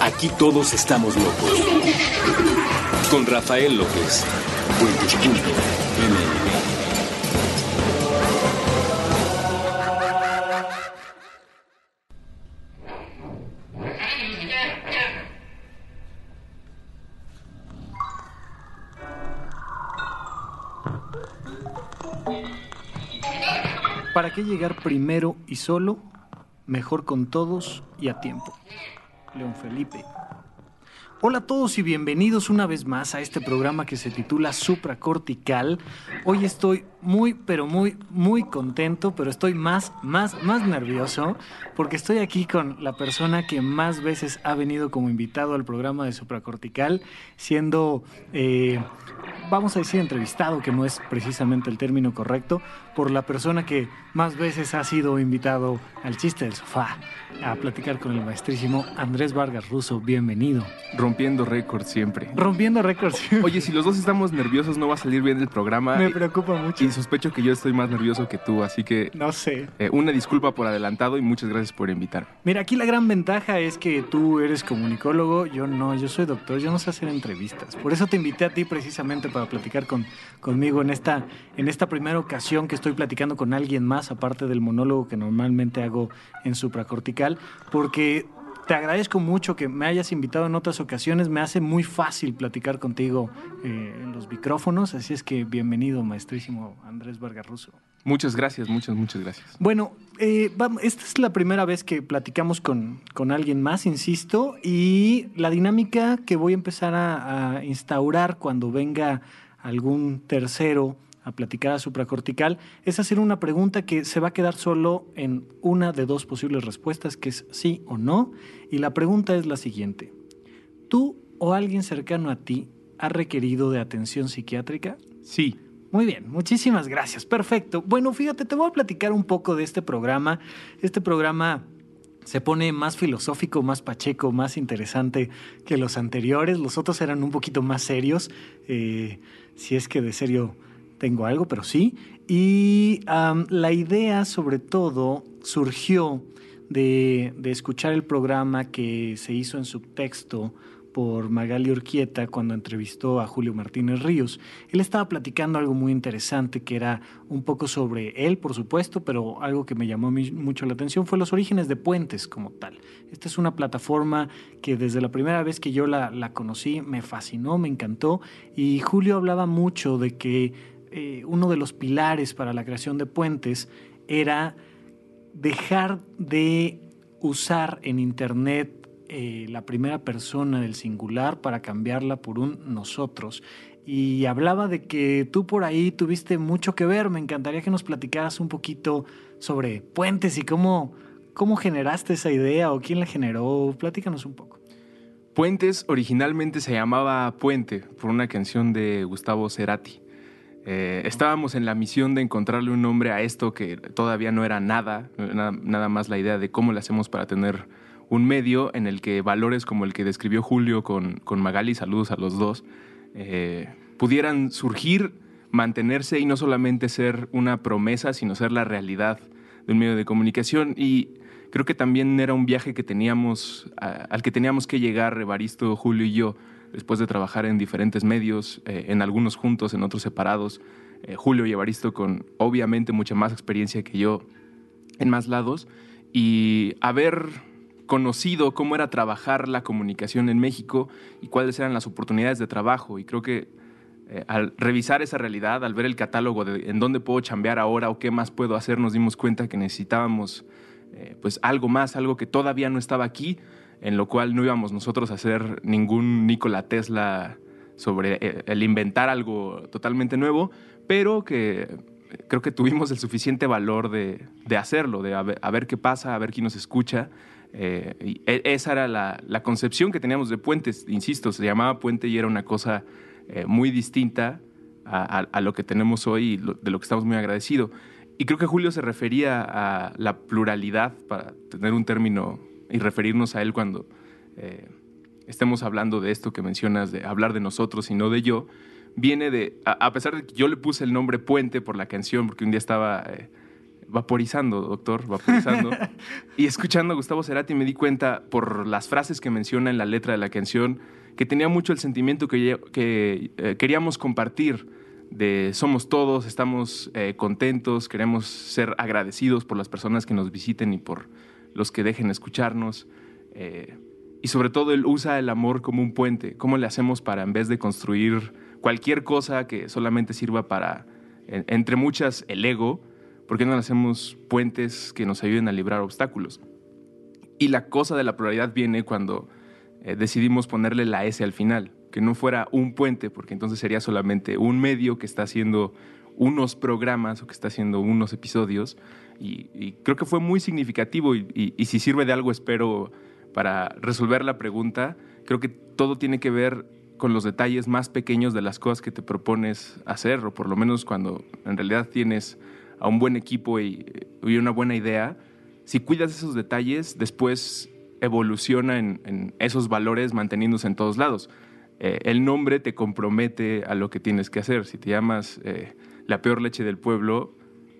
Aquí todos estamos locos. Con Rafael López. Puentes.ml. ¿Para qué llegar primero y solo? Mejor con todos y a tiempo. León Felipe. Hola a todos y bienvenidos una vez más a este programa que se titula Supracortical. Hoy estoy muy, pero muy, muy contento, pero estoy más, más, más nervioso porque estoy aquí con la persona que más veces ha venido como invitado al programa de Supracortical, siendo, eh, vamos a decir, entrevistado, que no es precisamente el término correcto, por la persona que más veces ha sido invitado al chiste del sofá a platicar con el maestrísimo Andrés Vargas Russo. Bienvenido. Rompiendo récords siempre. Rompiendo récords. Oye, si los dos estamos nerviosos no va a salir bien el programa. Me preocupa mucho. Y sospecho que yo estoy más nervioso que tú, así que... No sé. eh, una disculpa por adelantado y muchas gracias por invitarme. Mira, aquí la gran ventaja es que tú eres comunicólogo, yo no, yo soy doctor, yo no sé hacer entrevistas. Por eso te invité a ti precisamente para platicar con, conmigo en esta, en esta primera ocasión que estoy platicando con alguien más, aparte del monólogo que normalmente hago en supracortical, porque te agradezco mucho que me hayas invitado en otras ocasiones, me hace muy fácil platicar contigo eh, en los micrófonos, así es que bienvenido, maestrísimo Andrés Vargas Russo. Muchas gracias, muchas, muchas gracias. Bueno, eh, vamos, esta es la primera vez que platicamos con, con alguien más, insisto, y la dinámica que voy a empezar a, a instaurar cuando venga algún tercero a platicar a supracortical es hacer una pregunta que se va a quedar solo en una de dos posibles respuestas, que es sí o no. Y la pregunta es la siguiente. ¿Tú o alguien cercano a ti ha requerido de atención psiquiátrica? Sí. Muy bien, muchísimas gracias. Perfecto. Bueno, fíjate, te voy a platicar un poco de este programa. Este programa se pone más filosófico, más pacheco, más interesante que los anteriores. Los otros eran un poquito más serios, eh, si es que de serio tengo algo, pero sí. Y la idea sobre todo surgió de, de, escuchar el programa que se hizo en subtexto por Magali Urquieta cuando entrevistó a Julio Martínez Ríos. Él estaba platicando algo muy interesante que era un poco sobre él, por supuesto, pero algo que me llamó mucho la atención fue los orígenes de Puentes como tal. Esta es una plataforma que desde la primera vez que yo la, la conocí me fascinó, me encantó y Julio hablaba mucho de que eh, uno de los pilares para la creación de Puentes era dejar de usar en Internet eh, la primera persona del singular para cambiarla por un nosotros. Y hablaba de que tú por ahí tuviste mucho que ver. Me encantaría que nos platicaras un poquito sobre puentes y cómo, cómo generaste esa idea o quién la generó. Platícanos un poco. Puentes originalmente se llamaba Puente por una canción de Gustavo Cerati. Eh, estábamos en la misión de encontrarle un nombre a esto que todavía no era nada, nada, más la idea de cómo le hacemos para tener un medio en el que valores como el que describió Julio con, con Magali, saludos a los dos, eh, pudieran surgir, mantenerse y no solamente ser una promesa, sino ser la realidad de un medio de comunicación. Y creo que también era un viaje que teníamos, al que teníamos que llegar, Evaristo, Julio y yo, después de trabajar en diferentes medios, eh, en algunos juntos, en otros separados. Eh, Julio y Evaristo con obviamente mucha más experiencia que yo en más lados. Y haber conocido cómo era trabajar la comunicación en México y cuáles eran las oportunidades de trabajo. Y creo que eh, al revisar esa realidad, al ver el catálogo de en dónde puedo chambear ahora o qué más puedo hacer, nos dimos cuenta que necesitábamos pues algo más, algo que todavía no estaba aquí, en lo cual no íbamos nosotros a hacer ningún Nikola Tesla sobre eh, el inventar algo totalmente nuevo, pero que creo que tuvimos el suficiente valor de, de hacerlo, de a ver, qué pasa, a ver quién nos escucha. Eh, y esa era la, la, concepción que teníamos de puentes, insisto, se llamaba puente y era una cosa eh, muy distinta a, lo que tenemos hoy y de lo que estamos muy agradecidos. Y creo que Julio se refería a la pluralidad, para tener un término y referirnos a él cuando eh, estemos hablando de esto que mencionas, de hablar de nosotros y no de yo, viene de, a, a, pesar de que yo le puse el nombre Puente por la canción, porque un día estaba eh, vaporizando, doctor, vaporizando. y escuchando a Gustavo Cerati me di cuenta por las frases que menciona en la letra de la canción que tenía mucho el sentimiento que, que eh, queríamos compartir de somos todos, estamos eh, contentos, queremos ser agradecidos por las personas que nos visiten y por los que dejen escucharnos. Eh, y sobre todo él usa el amor como un puente. ¿Cómo le hacemos para, en vez de construir cualquier cosa que solamente sirva para, entre muchas, el ego, ¿por qué no hacemos puentes que nos ayuden a librar obstáculos? Y la cosa de la pluralidad viene cuando eh, decidimos ponerle la S al final, que no fuera un puente, porque entonces sería solamente un medio que está haciendo unos programas o que está haciendo unos episodios. Y, creo que fue muy significativo y, y si sirve de algo, espero, para resolver la pregunta, creo que todo tiene que ver con los detalles más pequeños de las cosas que te propones hacer, o por lo menos cuando en realidad tienes a un buen equipo y, una buena idea, si cuidas esos detalles, después evoluciona en, esos valores manteniéndose en todos lados. Eh, el nombre te compromete a lo que tienes que hacer. Si te llamas eh, la peor leche del pueblo,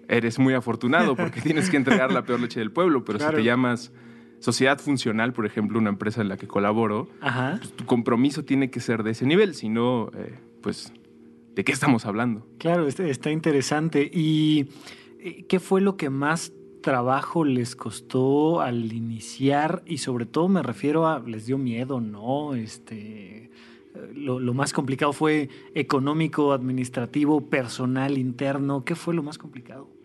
eres muy afortunado porque tienes que entregar la peor leche del pueblo, pero si te llamas sociedad funcional, por ejemplo, una empresa en la que colaboro, pues, tu compromiso tiene que ser de ese nivel, si no, eh, pues, ¿de qué estamos hablando? Claro, está interesante. ¿Y eh, qué fue lo que más trabajo les costó al iniciar? Y sobre todo me refiero a, ¿les dio miedo, no? Este, lo, lo más complicado fue económico, administrativo, personal, interno. ¿Qué fue lo más complicado?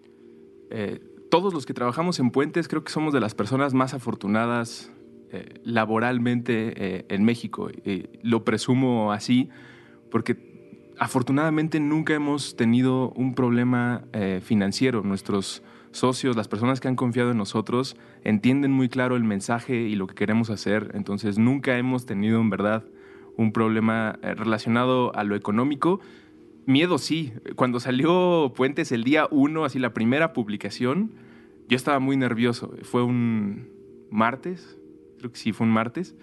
Eh, todos los que trabajamos en puentes creo que somos de las personas más afortunadas eh, laboralmente eh, en México. lo presumo así porque afortunadamente nunca hemos tenido un problema financiero. Nuestros socios, las personas que han confiado en nosotros, entienden muy claro el mensaje y lo que queremos hacer. Entonces nunca hemos tenido en verdad un problema relacionado a lo económico Miedo sí. Cuando salió Puentes el día uno, así la primera publicación, yo estaba muy nervioso. Fue un martes, creo que sí, fue un martes.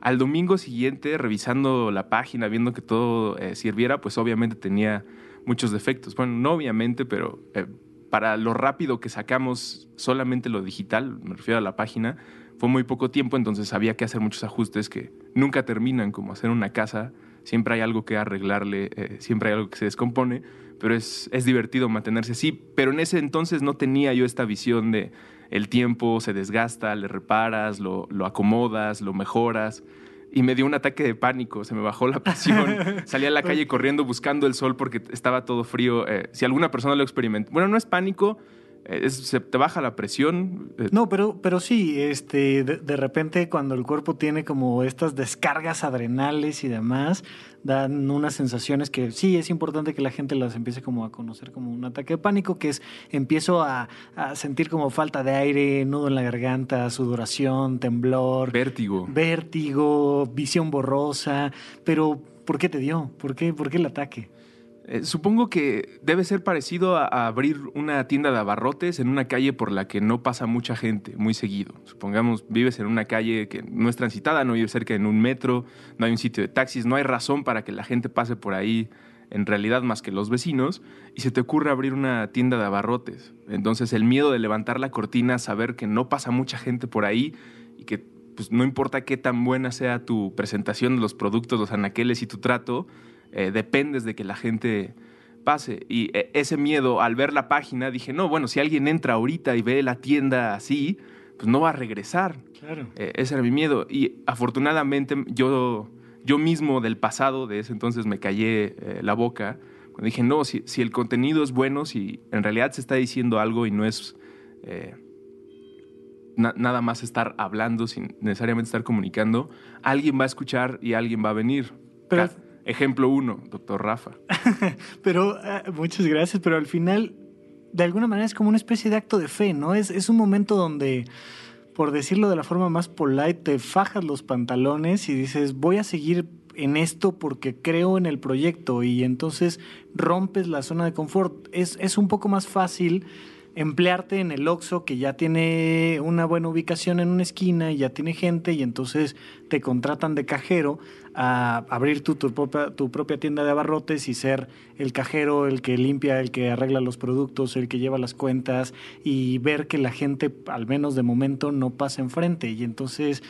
Al domingo siguiente, revisando la página, viendo que todo eh, sirviera, pues obviamente tenía muchos defectos. Bueno, no obviamente, pero eh, para lo rápido que sacamos solamente lo digital, me refiero a la página, fue muy poco tiempo, entonces había que hacer muchos ajustes que nunca terminan, como hacer una casa siempre hay algo que arreglarle, eh, siempre hay algo que se descompone, pero es, es divertido mantenerse así. Pero en ese entonces no tenía yo esta visión de el tiempo se desgasta, le reparas, lo, lo acomodas, lo mejoras y me dio un ataque de pánico, se me bajó la presión, salí a la calle corriendo buscando el sol porque estaba todo frío. Eh, si alguna persona lo experimentó, bueno, no es pánico, se te baja la presión. Eh. No, pero, pero sí, este, de, repente cuando el cuerpo tiene como estas descargas adrenales y demás, dan unas sensaciones que sí es importante que la gente las empiece como a conocer como un ataque de pánico, que es empiezo a, a sentir como falta de aire, nudo en la garganta, sudoración, temblor. Vértigo. Vértigo, visión borrosa, pero ¿por qué te dio? ¿Por qué, por qué el ataque? Eh, supongo que debe ser parecido a, abrir una tienda de abarrotes en una calle por la que no pasa mucha gente muy seguido. Supongamos vives en una calle que no es transitada, no vives cerca en un metro, no hay un sitio de taxis, no hay razón para que la gente pase por ahí en realidad más que los vecinos, y se te ocurre abrir una tienda de abarrotes. Entonces el miedo de levantar la cortina, saber que no pasa mucha gente por ahí y que pues, no importa qué tan buena sea tu presentación de los productos, los anaqueles y tu trato, eh, dependes de que la gente pase. Y eh, ese miedo, al ver la página, dije, no, bueno, si alguien entra ahorita y ve la tienda así, pues no va a regresar. Claro. Eh, ese era mi miedo. Y afortunadamente yo, yo mismo del pasado, de ese entonces, me callé la boca. Cuando dije, no, si, si, el contenido es bueno, si en realidad se está diciendo algo y no es nada más estar hablando sin necesariamente estar comunicando, alguien va a escuchar y alguien va a venir. Pero, Ejemplo uno, doctor Rafa. pero, ah, muchas gracias, pero al final, de alguna manera es como una especie de acto de fe, ¿no? Es, es un momento donde, por decirlo de la forma más polite, te fajas los pantalones y dices, voy a seguir en esto porque creo en el proyecto y entonces rompes la zona de confort. Es, es un poco más fácil emplearte en el Oxxo que ya tiene una buena ubicación en una esquina y ya tiene gente y entonces te contratan de cajero a abrir tu, tu, propia, tienda de abarrotes y ser el cajero, el que limpia, el que arregla los productos, el que lleva las cuentas y ver que la gente, al menos de momento, no pasa enfrente y entonces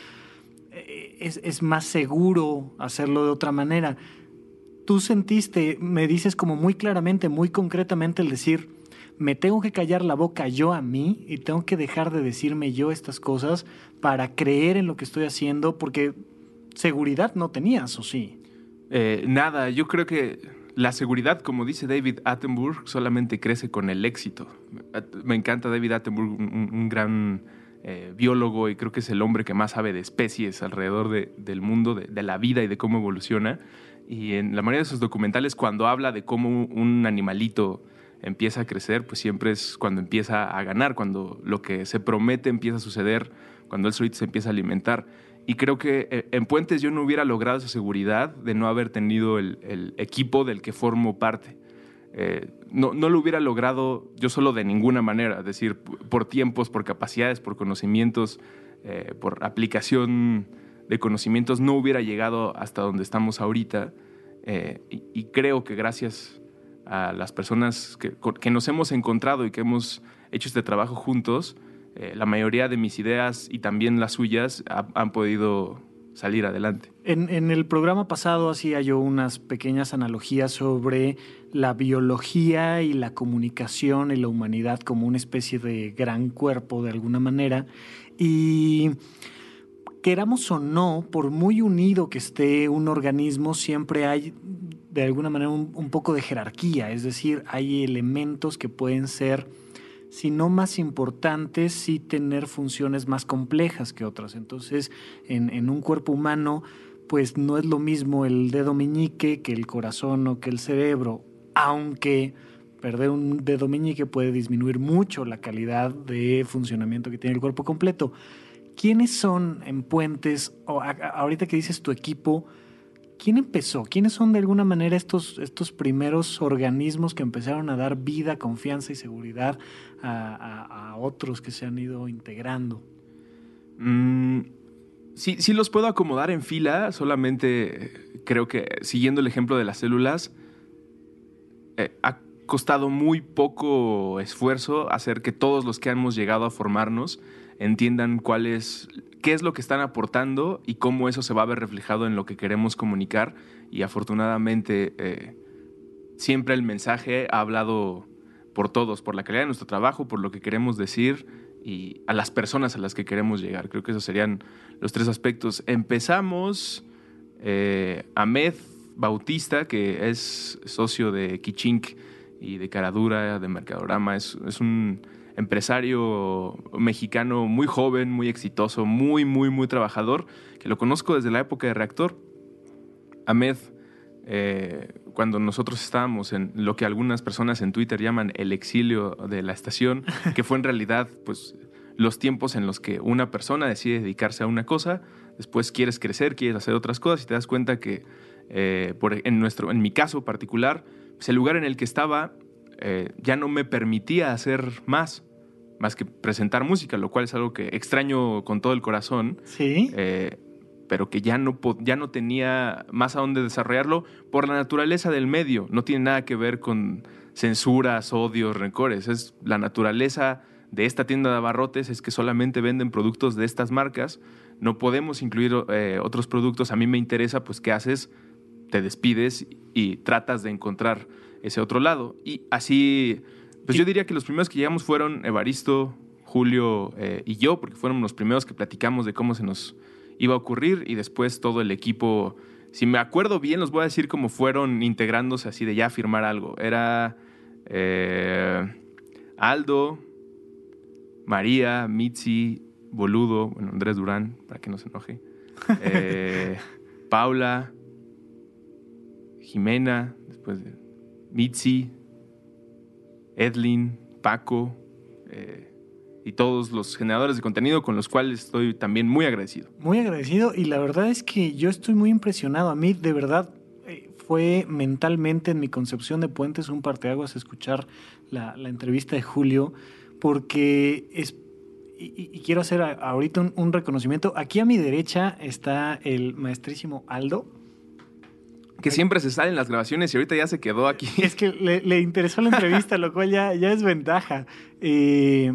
eh, es, es más seguro hacerlo de otra manera. Tú sentiste, me dices como muy claramente, muy concretamente el decir, me tengo que callar la boca yo a mí y tengo que dejar de decirme yo estas cosas para creer en lo que estoy haciendo, porque seguridad no tenías, ¿o sí? Eh, nada, yo creo que la seguridad, como dice David Attenborough, solamente crece con el éxito. Me encanta David Attenborough, un, gran eh, biólogo y creo que es el hombre que más sabe de especies alrededor de, del mundo, de, la vida y de cómo evoluciona. Y en la mayoría de sus documentales, cuando habla de cómo un animalito empieza a crecer, pues siempre es cuando empieza a ganar, cuando lo que se promete empieza a suceder, cuando él solito se empieza a alimentar. Y creo que eh, en Puentes yo no hubiera logrado esa seguridad de no haber tenido el, equipo del que formo parte. Eh, no, no, lo hubiera logrado yo solo de ninguna manera, es decir, por tiempos, por capacidades, por conocimientos, eh, por aplicación de conocimientos, no hubiera llegado hasta donde estamos ahorita. Y, y, creo que gracias a las personas que, que, nos hemos encontrado y que hemos hecho este trabajo juntos, eh, la mayoría de mis ideas y también las suyas ha, han podido salir adelante. En, en, el programa pasado hacía yo unas pequeñas analogías sobre la biología y la comunicación y la humanidad como una especie de gran cuerpo de alguna manera. Y queramos o no, por muy unido que esté un organismo, siempre hay de alguna manera un, poco de jerarquía, es decir, hay elementos que pueden ser si no más importantes, sí tener funciones más complejas que otras. Entonces, en, en, un cuerpo humano, pues no es lo mismo el dedo meñique que el corazón o que el cerebro, aunque perder un dedo meñique puede disminuir mucho la calidad de funcionamiento que tiene el cuerpo completo. ¿Quiénes son en Puentes, o ahorita que dices tu equipo, ¿Quién empezó? ¿Quiénes son de alguna manera estos, estos primeros organismos que empezaron a dar vida, confianza y seguridad a, otros que se han ido integrando? Mm, sí, sí los puedo acomodar en fila, solamente creo que siguiendo el ejemplo de las células, eh, ha costado muy poco esfuerzo hacer que todos los que hemos llegado a formarnos entiendan cuál es, qué es lo que están aportando y cómo eso se va a ver reflejado en lo que queremos comunicar. Y afortunadamente eh, siempre el mensaje ha hablado por todos, por la calidad de nuestro trabajo, por lo que queremos decir y a las personas a las que queremos llegar. Creo que esos serían los tres aspectos. Empezamos, eh, Ahmed Bautista, que es socio de Kichink y de Caradura, de Mercadorama, es, es un empresario mexicano muy joven, muy exitoso, muy, muy, muy trabajador, que lo conozco desde la época de Reactor. Ahmed, eh, cuando nosotros estábamos en lo que algunas personas en Twitter llaman el exilio de la estación, que fue en realidad pues, los tiempos en los que una persona decide dedicarse a una cosa, después quieres crecer, quieres hacer otras cosas y te das cuenta que, eh, por, en, nuestro, en mi caso particular, pues, el lugar en el que estaba eh, ya no me permitía hacer más, más que presentar música, lo cual es algo que extraño con todo el corazón. Sí. Eh, pero que ya no, ya no tenía más a dónde desarrollarlo por la naturaleza del medio. No tiene nada que ver con censuras, odios, rencores. Es la naturaleza de esta tienda de abarrotes es que solamente venden productos de estas marcas. No podemos incluir eh, otros productos. A mí me interesa, pues, ¿qué haces? Te despides y tratas de encontrar ese otro lado. Y así, pues yo diría que los primeros que llegamos fueron Evaristo, Julio eh, y yo, porque fueron los primeros que platicamos de cómo se nos iba a ocurrir y después todo el equipo, si me acuerdo bien, los voy a decir cómo fueron integrándose así de ya firmar algo. Era eh, Aldo, María, Mitzi, Boludo, bueno, Andrés Durán, para que no se enoje, eh, Paula, Jimena, después de Mitzi, Edlin, Paco eh, y todos los generadores de contenido con los cuales estoy también muy agradecido. Muy agradecido y la verdad es que yo estoy muy impresionado. A mí de verdad eh, fue mentalmente en mi concepción de Puentes un parteaguas escuchar la, entrevista de Julio porque es y, quiero hacer ahorita un, reconocimiento. Aquí a mi derecha está el maestrísimo Aldo. Que siempre se sale en las grabaciones y ahorita ya se quedó aquí. Es que le, interesó la entrevista, lo cual ya, ya es ventaja. Eh,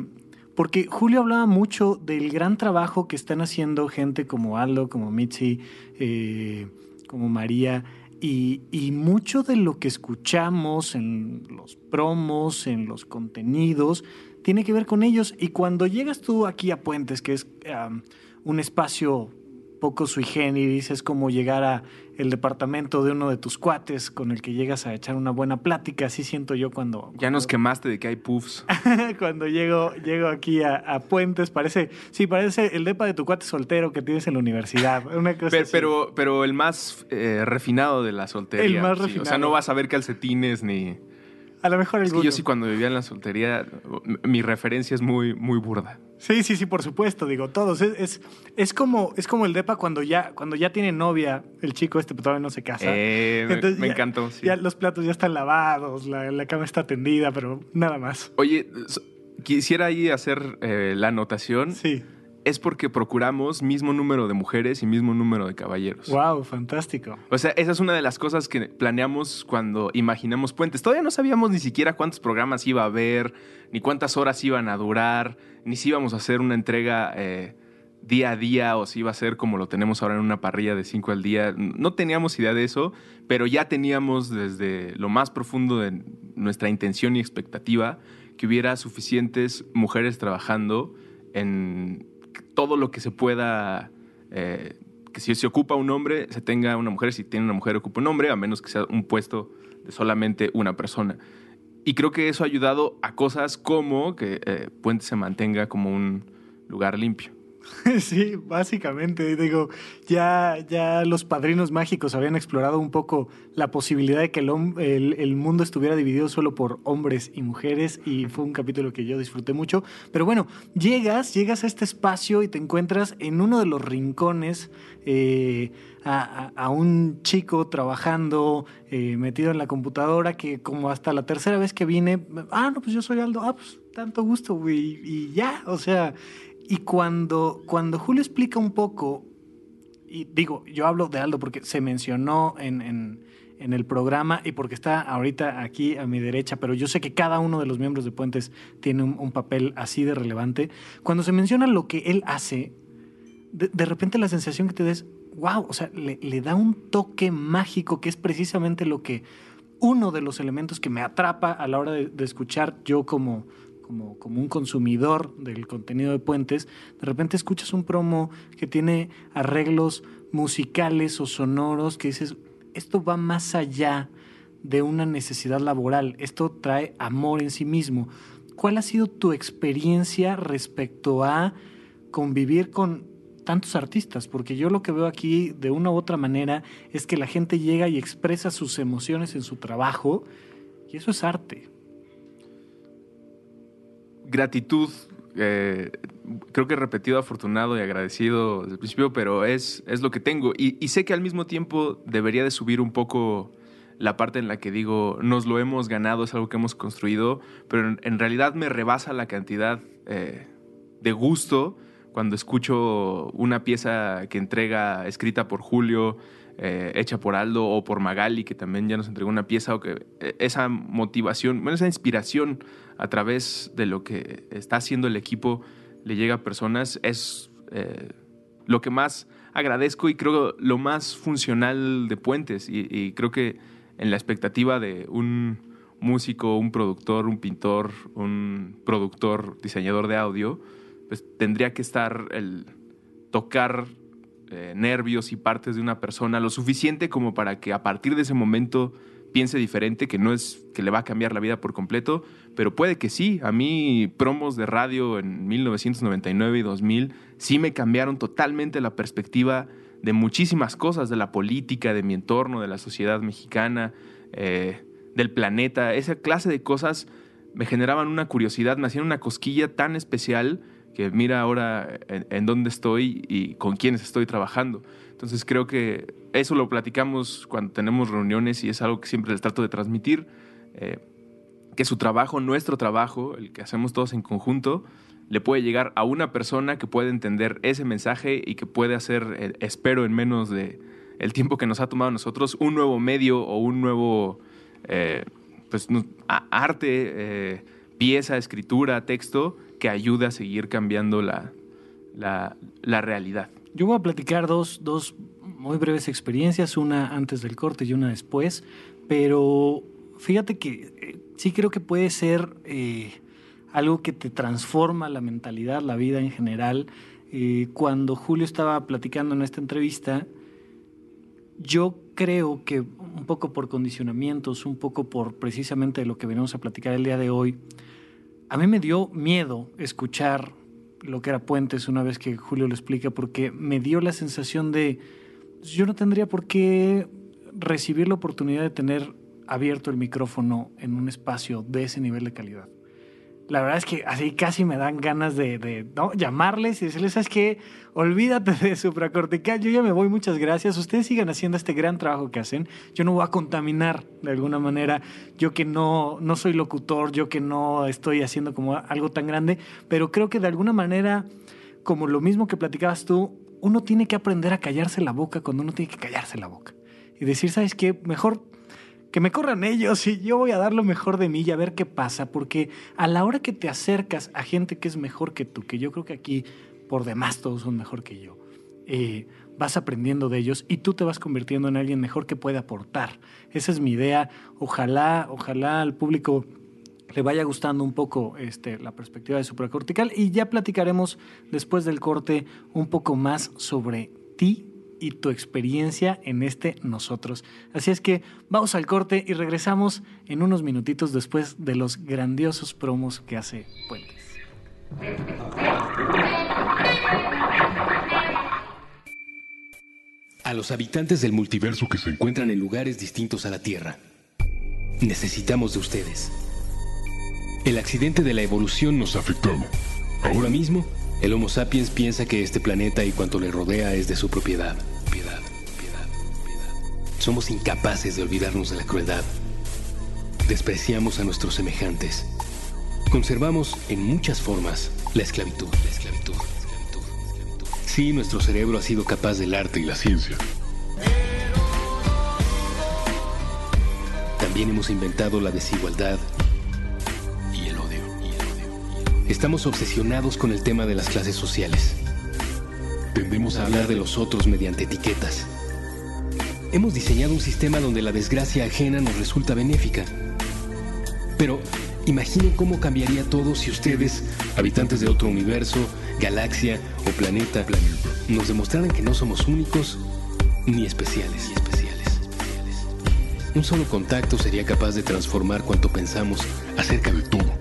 porque Julio hablaba mucho del gran trabajo que están haciendo gente como Aldo, como Mitzi, eh, como María. Y, y, mucho de lo que escuchamos en los promos, en los contenidos, tiene que ver con ellos. Y cuando llegas tú aquí a Puentes, que es un espacio poco sui generis, es como llegar a el departamento de uno de tus cuates con el que llegas a echar una buena plática, así siento yo cuando... Ya nos quemaste de que hay puffs. cuando llego, llego aquí a, Puentes, parece, sí, parece el depa de tu cuate soltero que tienes en la universidad. Una cosa pero, pero, el más eh, refinado de la soltería. El más refinado. O sea, no vas a ver calcetines ni... A lo mejor el es que yo sí cuando vivía en la soltería, mi referencia es muy, muy burda. Sí, sí, sí, por supuesto, digo, todos. Es, es, como, es como el depa cuando ya, cuando ya tiene novia, el chico este todavía no se casa. Eh, me, encantó. Ya los platos ya están lavados, la, cama está tendida, pero nada más. Oye, quisiera ahí hacer eh, la anotación. Sí es porque procuramos mismo número de mujeres y mismo número de caballeros. ¡Wow! Fantástico. O sea, esa es una de las cosas que planeamos cuando imaginamos puentes. Todavía no sabíamos ni siquiera cuántos programas iba a haber, ni cuántas horas iban a durar, ni si íbamos a hacer una entrega eh, día a día o si iba a ser como lo tenemos ahora en una parrilla de cinco al día. No teníamos idea de eso, pero ya teníamos desde lo más profundo de nuestra intención y expectativa que hubiera suficientes mujeres trabajando en todo lo que se pueda, eh, que si se ocupa un hombre, se tenga una mujer, si tiene una mujer, ocupa un hombre, a menos que sea un puesto de solamente una persona. Y creo que eso ha ayudado a cosas como que eh, Puente se mantenga como un lugar limpio. Sí, básicamente, digo, ya, ya los padrinos mágicos habían explorado un poco la posibilidad de que el, el, mundo estuviera dividido solo por hombres y mujeres y fue un capítulo que yo disfruté mucho. Pero bueno, llegas, llegas a este espacio y te encuentras en uno de los rincones eh, a, un chico trabajando, eh, metido en la computadora, que como hasta la tercera vez que vine, ah, no, pues yo soy Aldo, ah, pues tanto gusto, y, y ya, o sea y cuando, cuando Julio explica un poco, y digo, yo hablo de Aldo porque se mencionó en, en, el programa y porque está ahorita aquí a mi derecha, pero yo sé que cada uno de los miembros de Puentes tiene un, papel así de relevante. Cuando se menciona lo que él hace, de, repente la sensación que te des, wow, o sea, le, le da un toque mágico que es precisamente lo que uno de los elementos que me atrapa a la hora de escuchar yo como, como, un consumidor del contenido de Puentes, de repente escuchas un promo que tiene arreglos musicales o sonoros que dices, esto va más allá de una necesidad laboral, esto trae amor en sí mismo. ¿Cuál ha sido tu experiencia respecto a convivir con tantos artistas? Porque yo lo que veo aquí de una u otra manera es que la gente llega y expresa sus emociones en su trabajo y eso es arte gratitud, eh, creo que he repetido afortunado y agradecido desde el principio, pero es, es lo que tengo. Y, sé que al mismo tiempo debería de subir un poco la parte en la que digo, nos lo hemos ganado, es algo que hemos construido, pero en, realidad me rebasa la cantidad eh, de gusto cuando escucho una pieza que entrega escrita por Julio, eh, hecha por Aldo o por Magali, que también ya nos entregó una pieza, o que esa motivación, bueno, esa inspiración a través de lo que está haciendo el equipo le llega a personas es eh, lo que más agradezco y creo lo más funcional de Puentes. Y, creo que en la expectativa de un músico, un productor, un pintor, un productor, diseñador de audio, pues tendría que estar el tocar eh, nervios y partes de una persona lo suficiente como para que a partir de ese momento piense diferente, que no es que le va a cambiar la vida por completo, pero puede que sí. A mí promos de radio en 1999 y 2000 sí me cambiaron totalmente la perspectiva de muchísimas cosas, de la política, de mi entorno, de la sociedad mexicana, eh, del planeta. Esa clase de cosas me generaban una curiosidad, me hacían una cosquilla tan especial que mira ahora en dónde estoy y con quiénes estoy trabajando. Entonces creo que eso lo platicamos cuando tenemos reuniones y es algo que siempre les trato de transmitir. Eh, que su trabajo, nuestro trabajo, el que hacemos todos en conjunto, le puede llegar a una persona que puede entender ese mensaje y que puede hacer, eh, espero, en menos de el tiempo que nos ha tomado a nosotros, un nuevo medio o un nuevo eh, pues, arte, pieza, escritura, texto que ayude a seguir cambiando la, la, realidad. Yo voy a platicar dos, dos muy breves experiencias, una antes del corte y una después, pero fíjate que sí creo que puede ser algo que te transforma la mentalidad, la vida en general. Eh, cuando Julio estaba platicando en esta entrevista, yo creo que un poco por condicionamientos, un poco por precisamente lo que venimos a platicar el día de hoy, a mí me dio miedo escuchar lo que era Puentes una vez que Julio lo explica, porque me dio la sensación de yo no tendría por qué recibir la oportunidad de tener abierto el micrófono en un espacio de ese nivel de calidad la verdad es que así casi me dan ganas de, llamarles y decirles, ¿sabes qué? Olvídate de supracortical, yo ya me voy, muchas gracias. Ustedes sigan haciendo este gran trabajo que hacen. Yo no voy a contaminar de alguna manera, yo que no, no soy locutor, yo que no estoy haciendo como algo tan grande, pero creo que de alguna manera, como lo mismo que platicabas tú, uno tiene que aprender a callarse la boca cuando uno tiene que callarse la boca. Y decir, ¿sabes qué? Mejor que me corran ellos y yo voy a dar lo mejor de mí y a ver qué pasa, porque a la hora que te acercas a gente que es mejor que tú, que yo creo que aquí por demás todos son mejor que yo, eh, vas aprendiendo de ellos y tú te vas convirtiendo en alguien mejor que puede aportar. Esa es mi idea. Ojalá, ojalá al público le vaya gustando un poco este, la perspectiva de supracortical y ya platicaremos después del corte un poco más sobre ti y tu experiencia en este nosotros. Así es que vamos al corte y regresamos en unos minutitos después de los grandiosos promos que hace Puentes. A los habitantes del multiverso que se encuentran en lugares distintos a la Tierra, necesitamos de ustedes. El accidente de la evolución nos afectó. Ahora mismo, el Homo sapiens piensa que este planeta y cuanto le rodea es de su propiedad. Somos incapaces de olvidarnos de la crueldad. Despreciamos a nuestros semejantes. Conservamos en muchas formas la esclavitud. La esclavitud. Sí, nuestro cerebro ha sido capaz del arte y la ciencia. También hemos inventado la desigualdad. Estamos obsesionados con el tema de las clases sociales. Tendemos a hablar de los otros mediante etiquetas. Hemos diseñado un sistema donde la desgracia ajena nos resulta benéfica. Pero imaginen cómo cambiaría todo si ustedes, habitantes de otro universo, galaxia o planeta, nos demostraran que no somos únicos ni especiales. Un solo contacto sería capaz de transformar cuanto pensamos acerca de todo.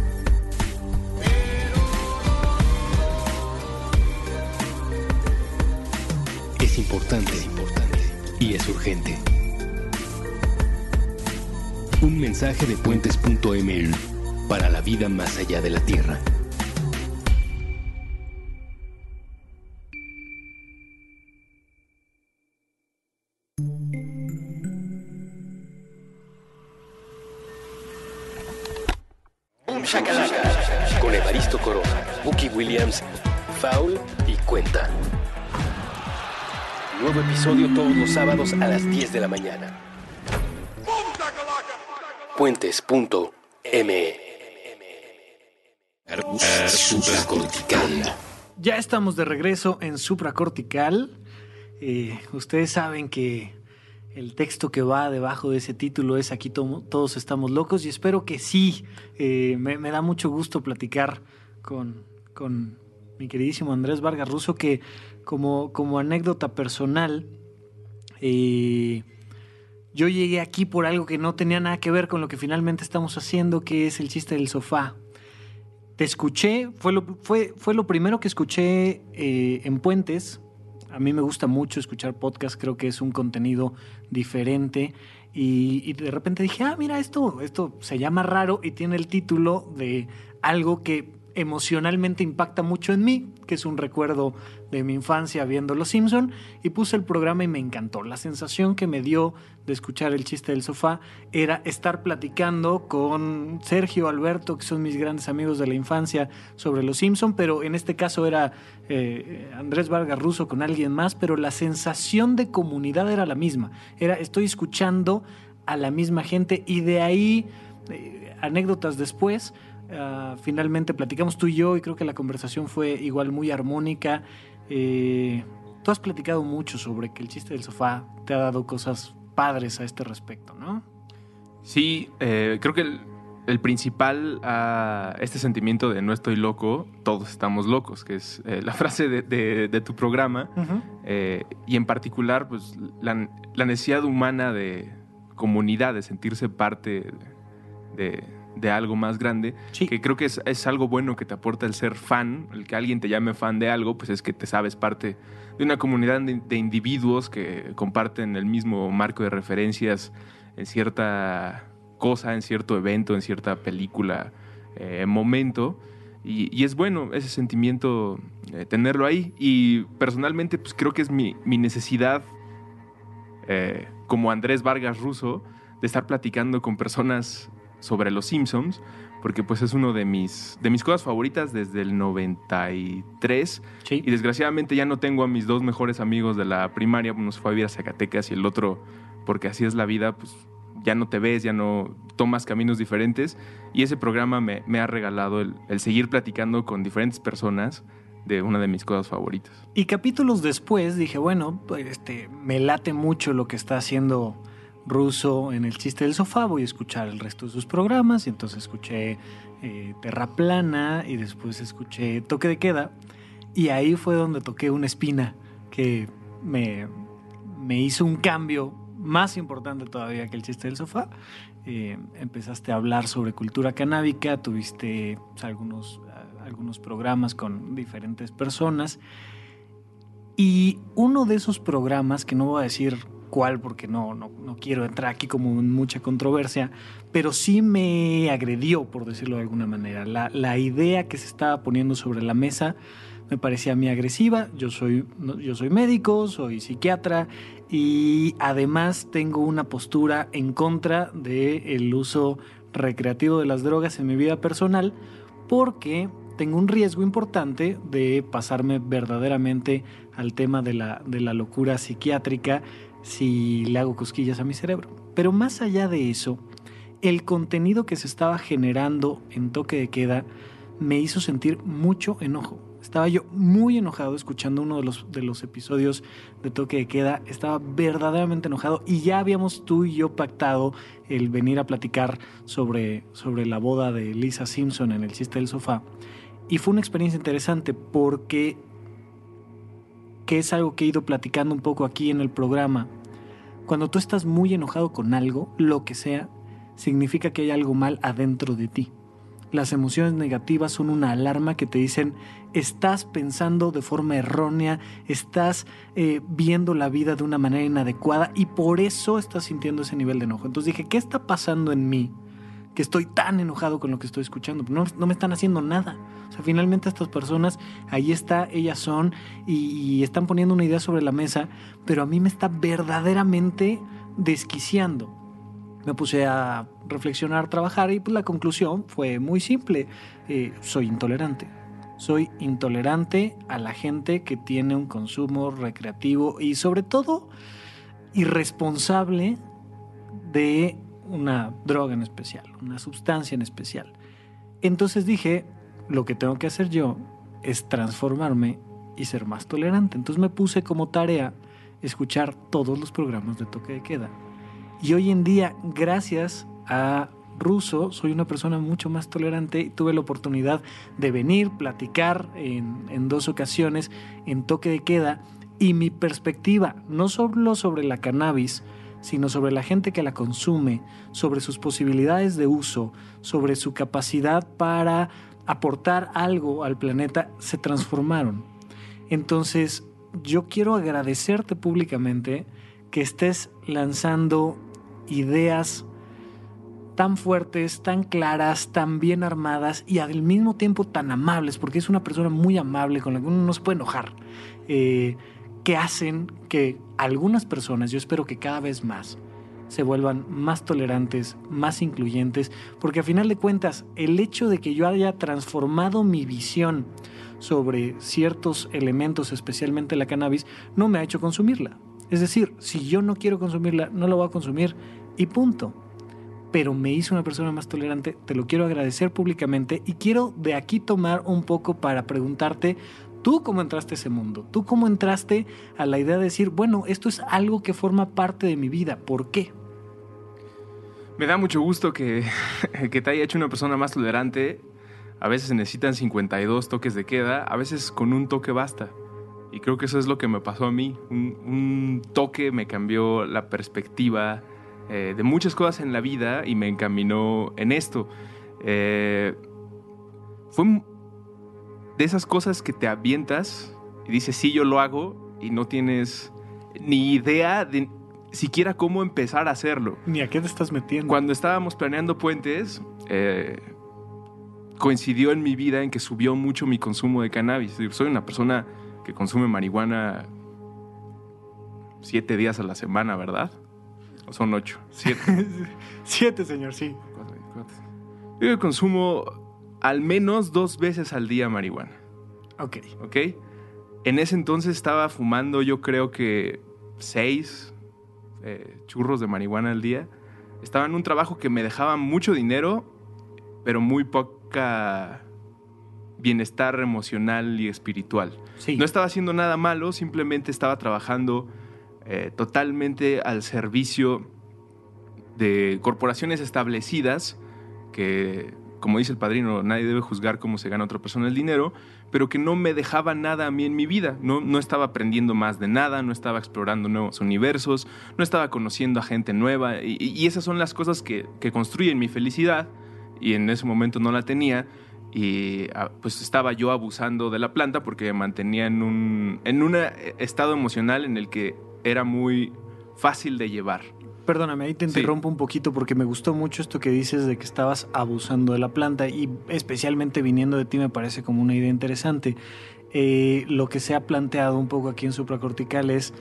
Es importante, es importante y es urgente. Un mensaje de puentes.ml para la vida más allá de la Tierra. Con Evaristo Corona, Bucky Williams, Foul y Cuenta. Nuevo episodio todos los sábados a las 10 de la mañana puentes.me. Supracortical. Ya estamos de regreso en Supracortical. Eh, ustedes saben que el texto que va debajo de ese título es Aquí todos estamos locos y espero que sí. Eh, me, da mucho gusto platicar con, con, mi queridísimo Andrés Vargas Russo que como, como anécdota personal eh, yo llegué aquí por algo que no tenía nada que ver con lo que finalmente estamos haciendo, que es el chiste del sofá. te escuché, fue lo, fue, fue lo primero que escuché eh, en Puentes. A mí me gusta mucho escuchar podcast, creo que es un contenido diferente. Y, y, de repente dije, ah, mira, esto, esto se llama raro y tiene el título de algo que emocionalmente impacta mucho en mí, que es un recuerdo de mi infancia viendo Los Simpson y puse el programa y me encantó. La sensación que me dio de escuchar el chiste del sofá era estar platicando con Sergio, Alberto, que son mis grandes amigos de la infancia, sobre Los Simpson, pero en este caso era eh, Andrés Vargas Russo con alguien más, pero la sensación de comunidad era la misma. Era estoy escuchando a la misma gente y de ahí eh, anécdotas después Uh, finalmente platicamos tú y yo y creo que la conversación fue igual muy armónica. Eh, tú has platicado mucho sobre que el chiste del sofá te ha dado cosas padres a este respecto, ¿no? Sí, eh, creo que el, el, principal a este sentimiento de no estoy loco, todos estamos locos, que es eh, la frase de, de, de tu programa, uh -huh. y en particular pues la, la, necesidad humana de comunidad, de sentirse parte de de algo más grande, sí. que creo que es, es, algo bueno que te aporta el ser fan, el que alguien te llame fan de algo, pues es que te sabes parte de una comunidad de, de individuos que comparten el mismo marco de referencias en cierta cosa, en cierto evento, en cierta película, eh, momento. Y, y, es bueno ese sentimiento, eh, tenerlo ahí. Y personalmente, pues creo que es mi, mi necesidad, eh, como Andrés Vargas Russo, de estar platicando con personas sobre los Simpsons, porque pues es uno de mis, de mis cosas favoritas desde el 93. Sí. Y desgraciadamente ya no tengo a mis dos mejores amigos de la primaria, uno se fue a vivir a Zacatecas y el otro, porque así es la vida, pues ya no te ves, ya no tomas caminos diferentes. Y ese programa me, me ha regalado el, el seguir platicando con diferentes personas de una de mis cosas favoritas. Y capítulos después dije, bueno, este, me late mucho lo que está haciendo Ruso en el chiste del sofá, voy a escuchar el resto de sus programas y entonces escuché eh, Terra Plana y después escuché Toque de Queda y ahí fue donde toqué una espina que me, me hizo un cambio más importante todavía que el chiste del sofá. Eh, empezaste a hablar sobre cultura canábica, tuviste pues, algunos, algunos programas con diferentes personas y uno de esos programas, que no voy a decir cuál porque no, no, no, quiero entrar aquí como en mucha controversia, pero sí me agredió, por decirlo de alguna manera. La, la idea que se estaba poniendo sobre la mesa me parecía a mí agresiva. Yo soy, yo soy médico, soy psiquiatra y además tengo una postura en contra del uso recreativo de las drogas en mi vida personal porque tengo un riesgo importante de pasarme verdaderamente al tema de la, de la locura psiquiátrica si le hago cosquillas a mi cerebro. Pero más allá de eso, el contenido que se estaba generando en toque de queda me hizo sentir mucho enojo. Estaba yo muy enojado escuchando uno de los, de los episodios de toque de queda. Estaba verdaderamente enojado y ya habíamos tú y yo pactado el venir a platicar sobre, sobre la boda de Lisa Simpson en el chiste del sofá. Y fue una experiencia interesante porque que es algo que he ido platicando un poco aquí en el programa. Cuando tú estás muy enojado con algo, lo que sea, significa que hay algo mal adentro de ti. Las emociones negativas son una alarma que te dicen estás pensando de forma errónea, estás eh, viendo la vida de una manera inadecuada y por eso estás sintiendo ese nivel de enojo. Entonces dije, ¿qué está pasando en mí? Que estoy tan enojado con lo que estoy escuchando. No, no me están haciendo nada. O sea, finalmente estas personas, ahí está, ellas son y, están poniendo una idea sobre la mesa, pero a mí me está verdaderamente desquiciando me puse a reflexionar, trabajar y pues la conclusión fue muy simple. Eh, soy intolerante. Soy intolerante a la gente que tiene un consumo recreativo y sobre todo irresponsable de una droga en especial, una sustancia en especial. Entonces dije, lo que tengo que hacer yo es transformarme y ser más tolerante. Entonces me puse como tarea escuchar todos los programas de toque de queda y hoy en día, gracias a Ruso, soy una persona mucho más tolerante. Tuve la oportunidad de venir, platicar en, en, dos ocasiones en toque de queda y mi perspectiva, no solo sobre la cannabis, sino sobre la gente que la consume, sobre sus posibilidades de uso, sobre su capacidad para aportar algo al planeta, se transformaron. Entonces, yo quiero agradecerte públicamente que estés lanzando ideas tan fuertes, tan claras, tan bien armadas y al mismo tiempo tan amables, porque es una persona muy amable con la que uno no se puede enojar, eh, que hacen que algunas personas, yo espero que cada vez más, se vuelvan más tolerantes, más incluyentes, porque a final de cuentas el hecho de que yo haya transformado mi visión sobre ciertos elementos, especialmente la cannabis, no me ha hecho consumirla. Es decir, si yo no quiero consumirla, no la voy a consumir y punto. Pero me hizo una persona más tolerante, te lo quiero agradecer públicamente y quiero de aquí tomar un poco para preguntarte, ¿tú cómo entraste a ese mundo? ¿Tú cómo entraste a la idea de decir, bueno, esto es algo que forma parte de mi vida? ¿Por qué? Me da mucho gusto que, que te haya hecho una persona más tolerante. A veces necesitan 52 toques de queda, a veces con un toque basta. Y creo que eso es lo que me pasó a mí. Un, toque me cambió la perspectiva eh, de muchas cosas en la vida y me encaminó en esto. Eh, fue de esas cosas que te avientas y dices, sí, yo lo hago y no tienes ni idea de siquiera cómo empezar a hacerlo. Ni a qué te estás metiendo. Cuando estábamos planeando puentes, eh, coincidió en mi vida en que subió mucho mi consumo de cannabis. Soy una persona que consume marihuana siete días a la semana, ¿verdad? ¿O son ocho? Siete. siete, señor, sí. Yo consumo al menos dos veces al día marihuana. Ok. Ok. En ese entonces estaba fumando, yo creo que seis eh, churros de marihuana al día. Estaba en un trabajo que me dejaba mucho dinero, pero muy poca bienestar emocional y espiritual. No estaba haciendo nada malo, simplemente estaba trabajando eh, totalmente al servicio de corporaciones establecidas que, como dice el padrino, nadie debe juzgar cómo se gana otra persona el dinero, pero que no me dejaba nada a mí en mi vida. No, no estaba aprendiendo más de nada, no estaba explorando nuevos universos, no estaba conociendo a gente nueva. Y, esas son las cosas que, que construyen mi felicidad y en ese momento no la tenía y ah, pues estaba yo abusando de la planta porque me mantenía en un, en un estado emocional en el que era muy fácil de llevar. Perdóname, ahí te interrumpo un poquito porque me gustó mucho esto que dices de que estabas abusando de la planta y especialmente viniendo de ti me parece como una idea interesante. Eh, lo que se ha planteado un poco aquí en supracortical es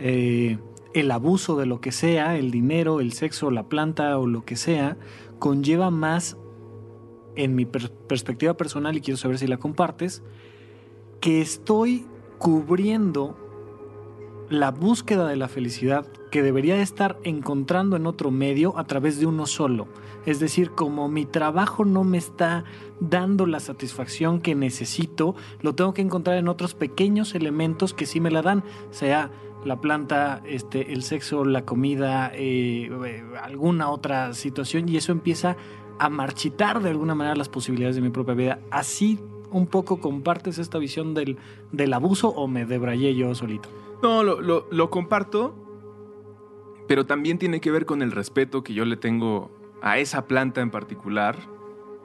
eh, el abuso de lo que sea, el dinero, el sexo, la planta o lo que sea, conlleva más en mi perspectiva personal, y quiero saber si la compartes, que estoy cubriendo la búsqueda de la felicidad que debería estar encontrando en otro medio a través de uno solo. Es decir, como mi trabajo no me está dando la satisfacción que necesito, lo tengo que encontrar en otros pequeños elementos que sí me la dan, sea la planta, este, el sexo, la comida, eh, eh, alguna otra situación, y eso empieza a marchitar de alguna manera las posibilidades de mi propia vida. Así un poco compartes esta visión del, del abuso o me debrayé yo solito. No, lo, lo, comparto, pero también tiene que ver con el respeto que yo le tengo a esa planta en particular,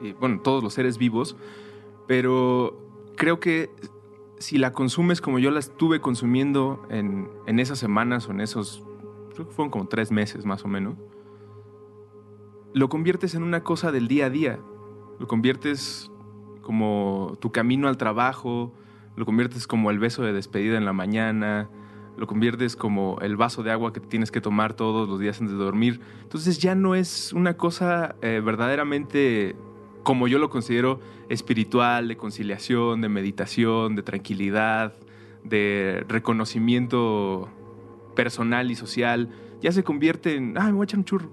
y bueno, todos los seres vivos, pero creo que si la consumes como yo la estuve consumiendo en, en esas semanas o en esos, creo que fueron como tres meses más o menos, lo conviertes en una cosa del día a día. Lo conviertes como tu camino al trabajo, lo conviertes como el beso de despedida en la mañana, lo conviertes como el vaso de agua que tienes que tomar todos los días antes de dormir. Entonces ya no es una cosa eh, verdaderamente como yo lo considero espiritual, de conciliación, de meditación, de tranquilidad, de reconocimiento personal y social. Ya se convierte en, ah, me voy a echar un churro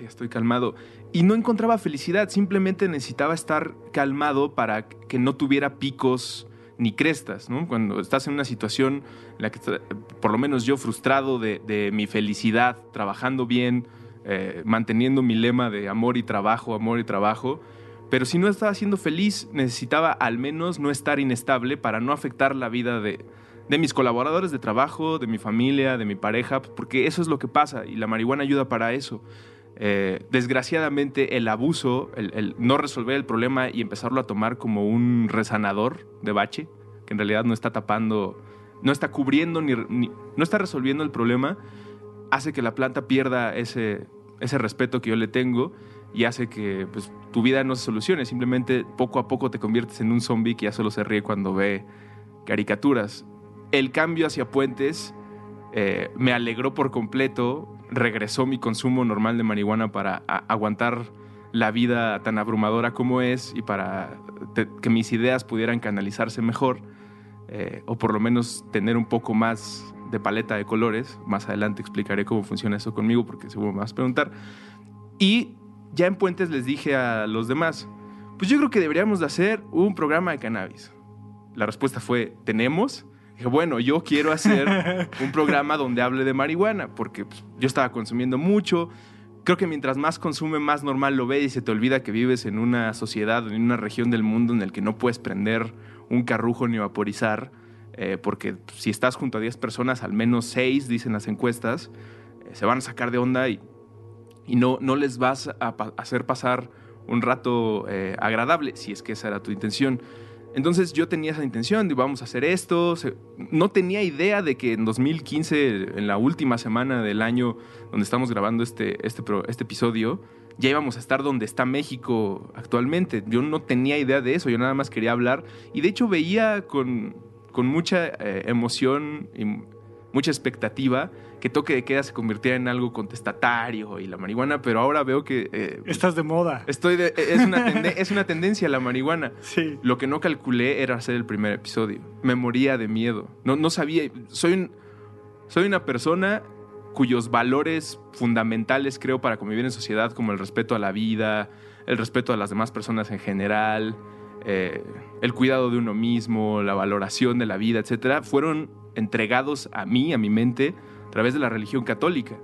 ya estoy calmado. Y no encontraba felicidad, simplemente necesitaba estar calmado para que no tuviera picos ni crestas, ¿no? Cuando estás en una situación en la que, por lo menos yo, frustrado de, mi felicidad, trabajando bien, eh, manteniendo mi lema de amor y trabajo, amor y trabajo, pero si no estaba siendo feliz, necesitaba al menos no estar inestable para no afectar la vida de, de mis colaboradores de trabajo, de mi familia, de mi pareja, porque eso es lo que pasa y la marihuana ayuda para eso. Eh, desgraciadamente, el abuso, el, no resolver el problema y empezarlo a tomar como un resanador de bache, que en realidad no está tapando, no está cubriendo ni, no está resolviendo el problema, hace que la planta pierda ese, ese respeto que yo le tengo y hace que pues, tu vida no se solucione. Simplemente poco a poco te conviertes en un zombie que ya solo se ríe cuando ve caricaturas. El cambio hacia puentes eh, me alegró por completo. Regresó mi consumo normal de marihuana para aguantar la vida tan abrumadora como es y para que mis ideas pudieran canalizarse mejor. Eh, o por lo menos tener un poco más de paleta de colores. Más adelante explicaré cómo funciona eso conmigo porque seguro me vas a preguntar. Y ya en Puentes les dije a los demás, pues yo creo que deberíamos de hacer un programa de cannabis. La respuesta fue, ¿tenemos? Dije, bueno, yo quiero hacer un programa donde hable de marihuana, porque pues, yo estaba consumiendo mucho. Creo que mientras más consume, más normal lo ve y se te olvida que vives en una sociedad, en una región del mundo en el que no puedes prender un carrujo ni vaporizar, eh, porque si estás junto a 10 personas, al menos 6, dicen las encuestas, eh, se van a sacar de onda y y no, no les vas a hacer pasar un rato eh, agradable, si es que esa era tu intención. Entonces yo tenía esa intención de vamos a hacer esto. No tenía idea de que en 2015, en la última semana del año donde estamos grabando este, este, este episodio, ya íbamos a estar donde está México actualmente. Yo no tenía idea de eso, yo nada más quería hablar. Y de hecho veía con, mucha eh, emoción y mucha expectativa que toque de queda se convirtiera en algo contestatario y la marihuana, pero ahora veo que... Eh, Estás de moda. Estoy es, una es una tendencia la marihuana. Sí. Lo que no calculé era hacer el primer episodio. Me moría de miedo. No, no sabía... Soy, soy una persona cuyos valores fundamentales creo para convivir en sociedad, como el respeto a la vida, el respeto a las demás personas en general, eh, el cuidado de uno mismo, la valoración de la vida, etcétera, fueron entregados a mí, a mi mente, a través de la religión católica.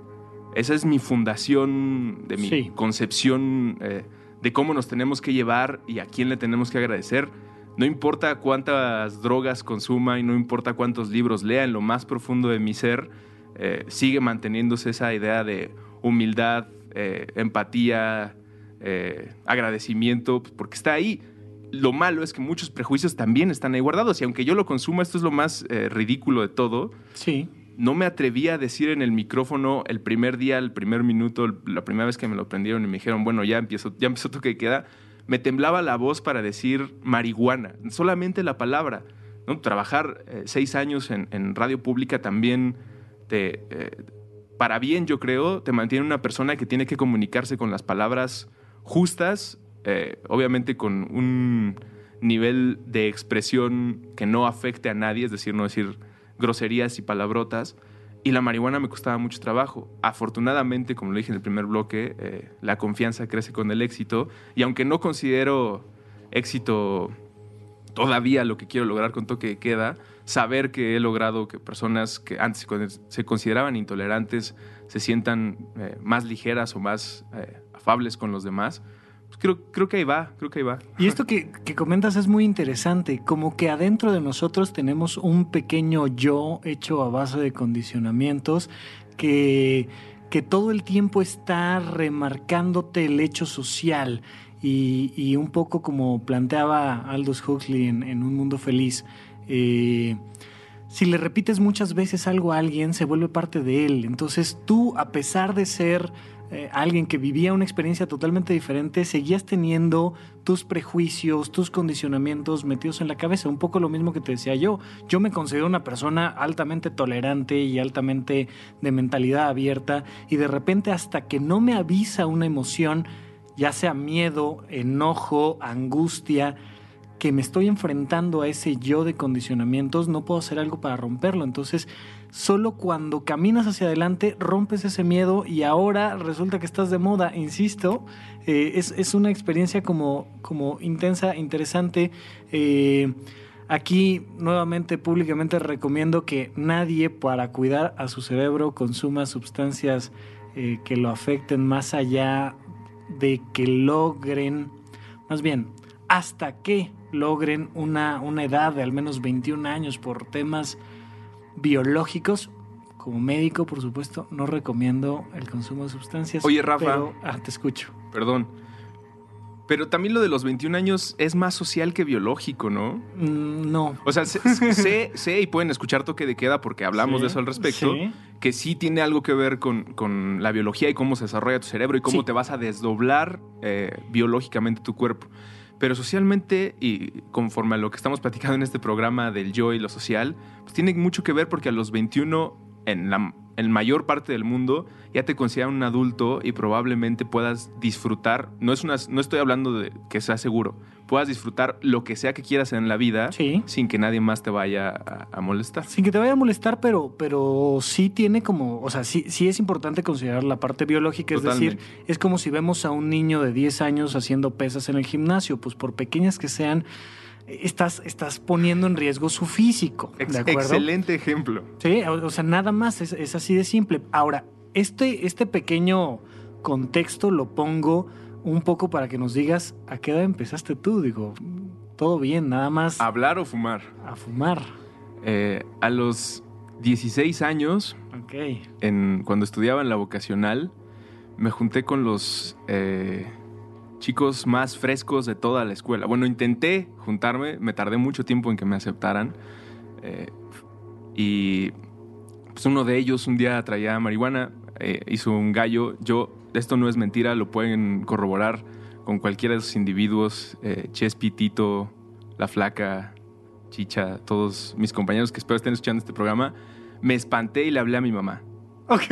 Esa es mi fundación, de mi concepción eh, de cómo nos tenemos que llevar y a quién le tenemos que agradecer. No importa cuántas drogas consuma y no importa cuántos libros lea, en lo más profundo de mi ser eh, sigue manteniéndose esa idea de humildad, eh, empatía, agradecimiento, pues, porque está ahí. Lo malo es que muchos prejuicios también están ahí guardados y aunque yo lo consuma, esto es lo más ridículo de todo. Sí no me atreví a decir en el micrófono el primer día, el primer minuto, la primera vez que me lo prendieron y me dijeron, bueno, ya empiezo, ya empezó toque queda, me temblaba la voz para decir marihuana, solamente la palabra. ¿no? Trabajar eh, seis años en, radio pública también te, eh, para bien, yo creo, te mantiene una persona que tiene que comunicarse con las palabras justas, eh, obviamente con un nivel de expresión que no afecte a nadie, es decir, no decir groserías y palabrotas. Y la marihuana me costaba mucho trabajo. Afortunadamente, como lo dije en el primer bloque, eh, la confianza crece con el éxito. Y aunque no considero éxito todavía lo que quiero lograr con toque de queda, saber que he logrado que personas que antes se consideraban intolerantes se sientan eh, más ligeras o más afables con los demás, creo, creo que ahí va, creo que ahí va. Y esto que, comentas es muy interesante, como que adentro de nosotros tenemos un pequeño yo hecho a base de condicionamientos que, que todo el tiempo está remarcándote el hecho social. Y, un poco como planteaba Aldous Huxley en, Un Mundo Feliz, eh, si le repites muchas veces algo a alguien, se vuelve parte de él. Entonces tú, a pesar de ser eh, alguien que vivía una experiencia totalmente diferente, seguías teniendo tus prejuicios, tus condicionamientos metidos en la cabeza. Un poco lo mismo que te decía yo. Yo me considero una persona altamente tolerante y altamente de mentalidad abierta y de repente hasta que no me avisa una emoción, ya sea miedo, enojo, angustia, que me estoy enfrentando a ese yo de condicionamientos, no puedo hacer algo para romperlo. Entonces, solo cuando caminas hacia adelante rompes ese miedo y ahora resulta que estás de moda, insisto, eh, es, una experiencia como, como intensa, interesante. Eh, aquí nuevamente públicamente recomiendo que nadie para cuidar a su cerebro consuma sustancias eh, que lo afecten más allá de que logren, más bien, hasta que logren una, una edad de al menos 21 años por temas biológicos, como médico, por supuesto, no recomiendo el consumo de sustancias. Oye, Rafa. pero- ah, te escucho. Perdón. Pero también lo de los 21 años es más social que biológico, ¿no? Mm, no. O sea, sé, sé, sé y pueden escuchar toque de queda porque hablamos Sí, de eso al respecto, sí. que sí tiene algo que ver con, con la biología y cómo se desarrolla tu cerebro y cómo Sí. te vas a desdoblar eh, biológicamente tu cuerpo. Pero socialmente, y conforme a lo que estamos platicando en este programa del yo y lo social, pues tiene mucho que ver porque a los 21, en la en mayor parte del mundo, ya te consideran un adulto y probablemente puedas disfrutar, no, es una, no estoy hablando de que sea seguro, puedas disfrutar lo que sea que quieras en la vida Sí. sin que nadie más te vaya a, a molestar. Sin que te vaya a molestar, pero, pero sí tiene como, o sea, sí, sí es importante considerar la parte biológica, es decir, es como si vemos a un niño de 10 años haciendo pesas en el gimnasio, pues por pequeñas que sean, estás, estás poniendo en riesgo su físico, Ex- ¿de acuerdo? excelente ejemplo. Sí, o, o sea, nada más, es, es así de simple. Ahora, este, este pequeño contexto lo pongo un poco para que nos digas a qué edad empezaste tú, digo, todo bien, nada más Hablar o fumar. a fumar. Eh, a los 16 años, Ok. en, cuando estudiaba en la vocacional, me junté con los eh, chicos más frescos de toda la escuela. Bueno, intenté juntarme, me tardé mucho tiempo en que me aceptaran. eh, y pues uno de ellos un día traía marihuana, hizo un gallo. Yo, esto no es mentira, lo pueden corroborar con cualquiera de esos individuos, eh, Chespi, Tito, La Flaca, Chicha, todos mis compañeros que espero estén escuchando este programa. Me espanté y le hablé a mi mamá. Ok.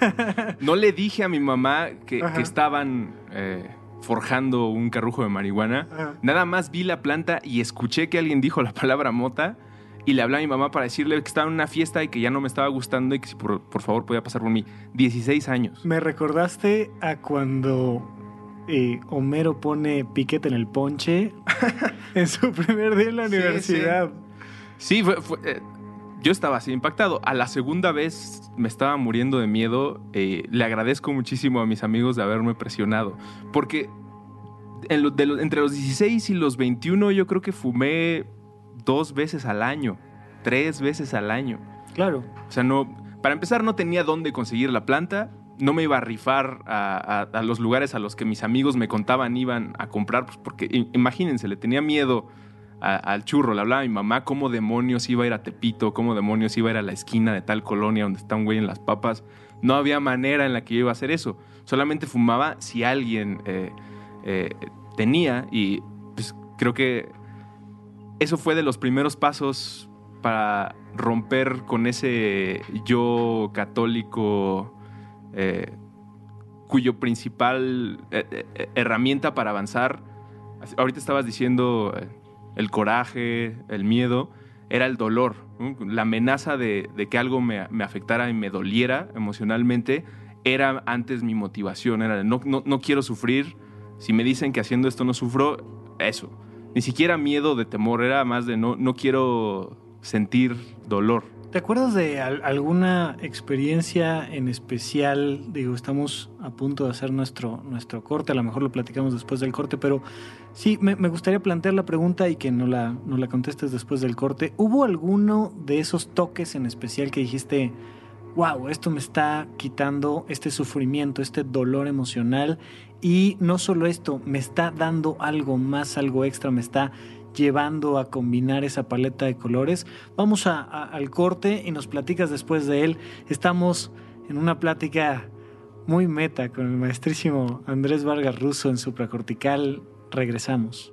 No le dije a mi mamá que, estaban eh, forjando un carrujo de marihuana. Ajá. Nada más vi la planta y escuché que alguien dijo la palabra mota y le hablé a mi mamá para decirle que estaba en una fiesta y que ya no me estaba gustando y que si por, por favor podía pasar por mí. 16 años. Me recordaste a cuando eh, Homero pone piquete en el ponche en su primer día en la Sí, universidad. Sí, fue- fue, eh, yo estaba así impactado. A la segunda vez me estaba muriendo de miedo. eh, le agradezco muchísimo a mis amigos de haberme presionado. Porque en lo- de lo- entre los 16 y los 21 yo creo que fumé dos veces al año. Tres veces al año. Claro. O sea, no. Para empezar, no tenía dónde conseguir la planta. No me iba a rifar a, a- a los lugares a los que mis amigos me contaban iban a comprar, pues porque imagínense, le tenía miedo a- al churro. Le hablaba a mi mamá cómo demonios iba a ir a Tepito, cómo demonios iba a ir a la esquina de tal colonia donde está un güey en las papas. No había manera en la que yo iba a hacer eso. Solamente fumaba si alguien eh, eh, tenía y pues creo que eso fue de los primeros pasos para romper con ese yo católico eh, cuyo principal eh, eh, herramienta para avanzar, ahorita estabas diciendo eh, el coraje, el miedo, era el dolor, la amenaza de, que algo me, me afectara y me doliera emocionalmente, era antes mi motivación, era no, no, no quiero sufrir, si me dicen que haciendo esto no sufro, eso. Ni siquiera miedo de temor, era más de no, no quiero sentir dolor. ¿Te acuerdas de al- alguna experiencia en especial? Digo, estamos a punto de hacer nuestro, nuestro corte, a lo mejor lo platicamos después del corte, pero sí, me, me gustaría plantear la pregunta y que no la, no la contestes después del corte. ¿Hubo alguno de esos toques en especial que dijiste, wow, esto me está quitando este sufrimiento, este dolor emocional? Y no solo esto, me está dando algo más, algo extra, me está llevando a combinar esa paleta de colores. Vamos al corte y nos platicas después de él. Estamos en una plática muy meta con el maestrísimo Andrés Vargas Russo en supracortical. Regresamos.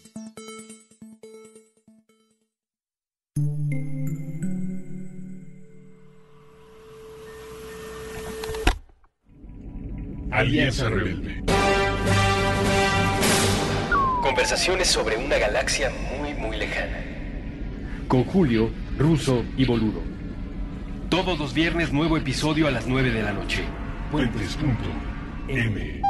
Alianza Rebelde. Conversaciones sobre una galaxia muy, muy lejana. Con Julio, Ruso y Boludo. Todos los viernes nuevo episodio a las 9 de la noche. Puentes.m.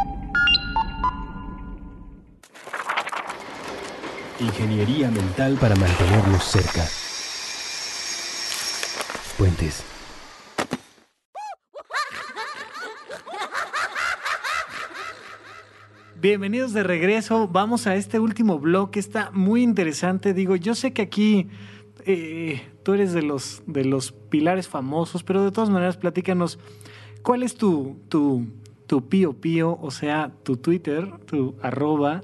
Ingeniería mental para mantenernos cerca. Puentes. Bienvenidos de regreso. Vamos a este último bloque. Está muy interesante. Digo, yo sé que aquí eh, tú eres de los, de los pilares famosos, pero de todas maneras, platícanos. ¿Cuál es tu, tu, tu pío pío, o sea, tu Twitter, tu arroba,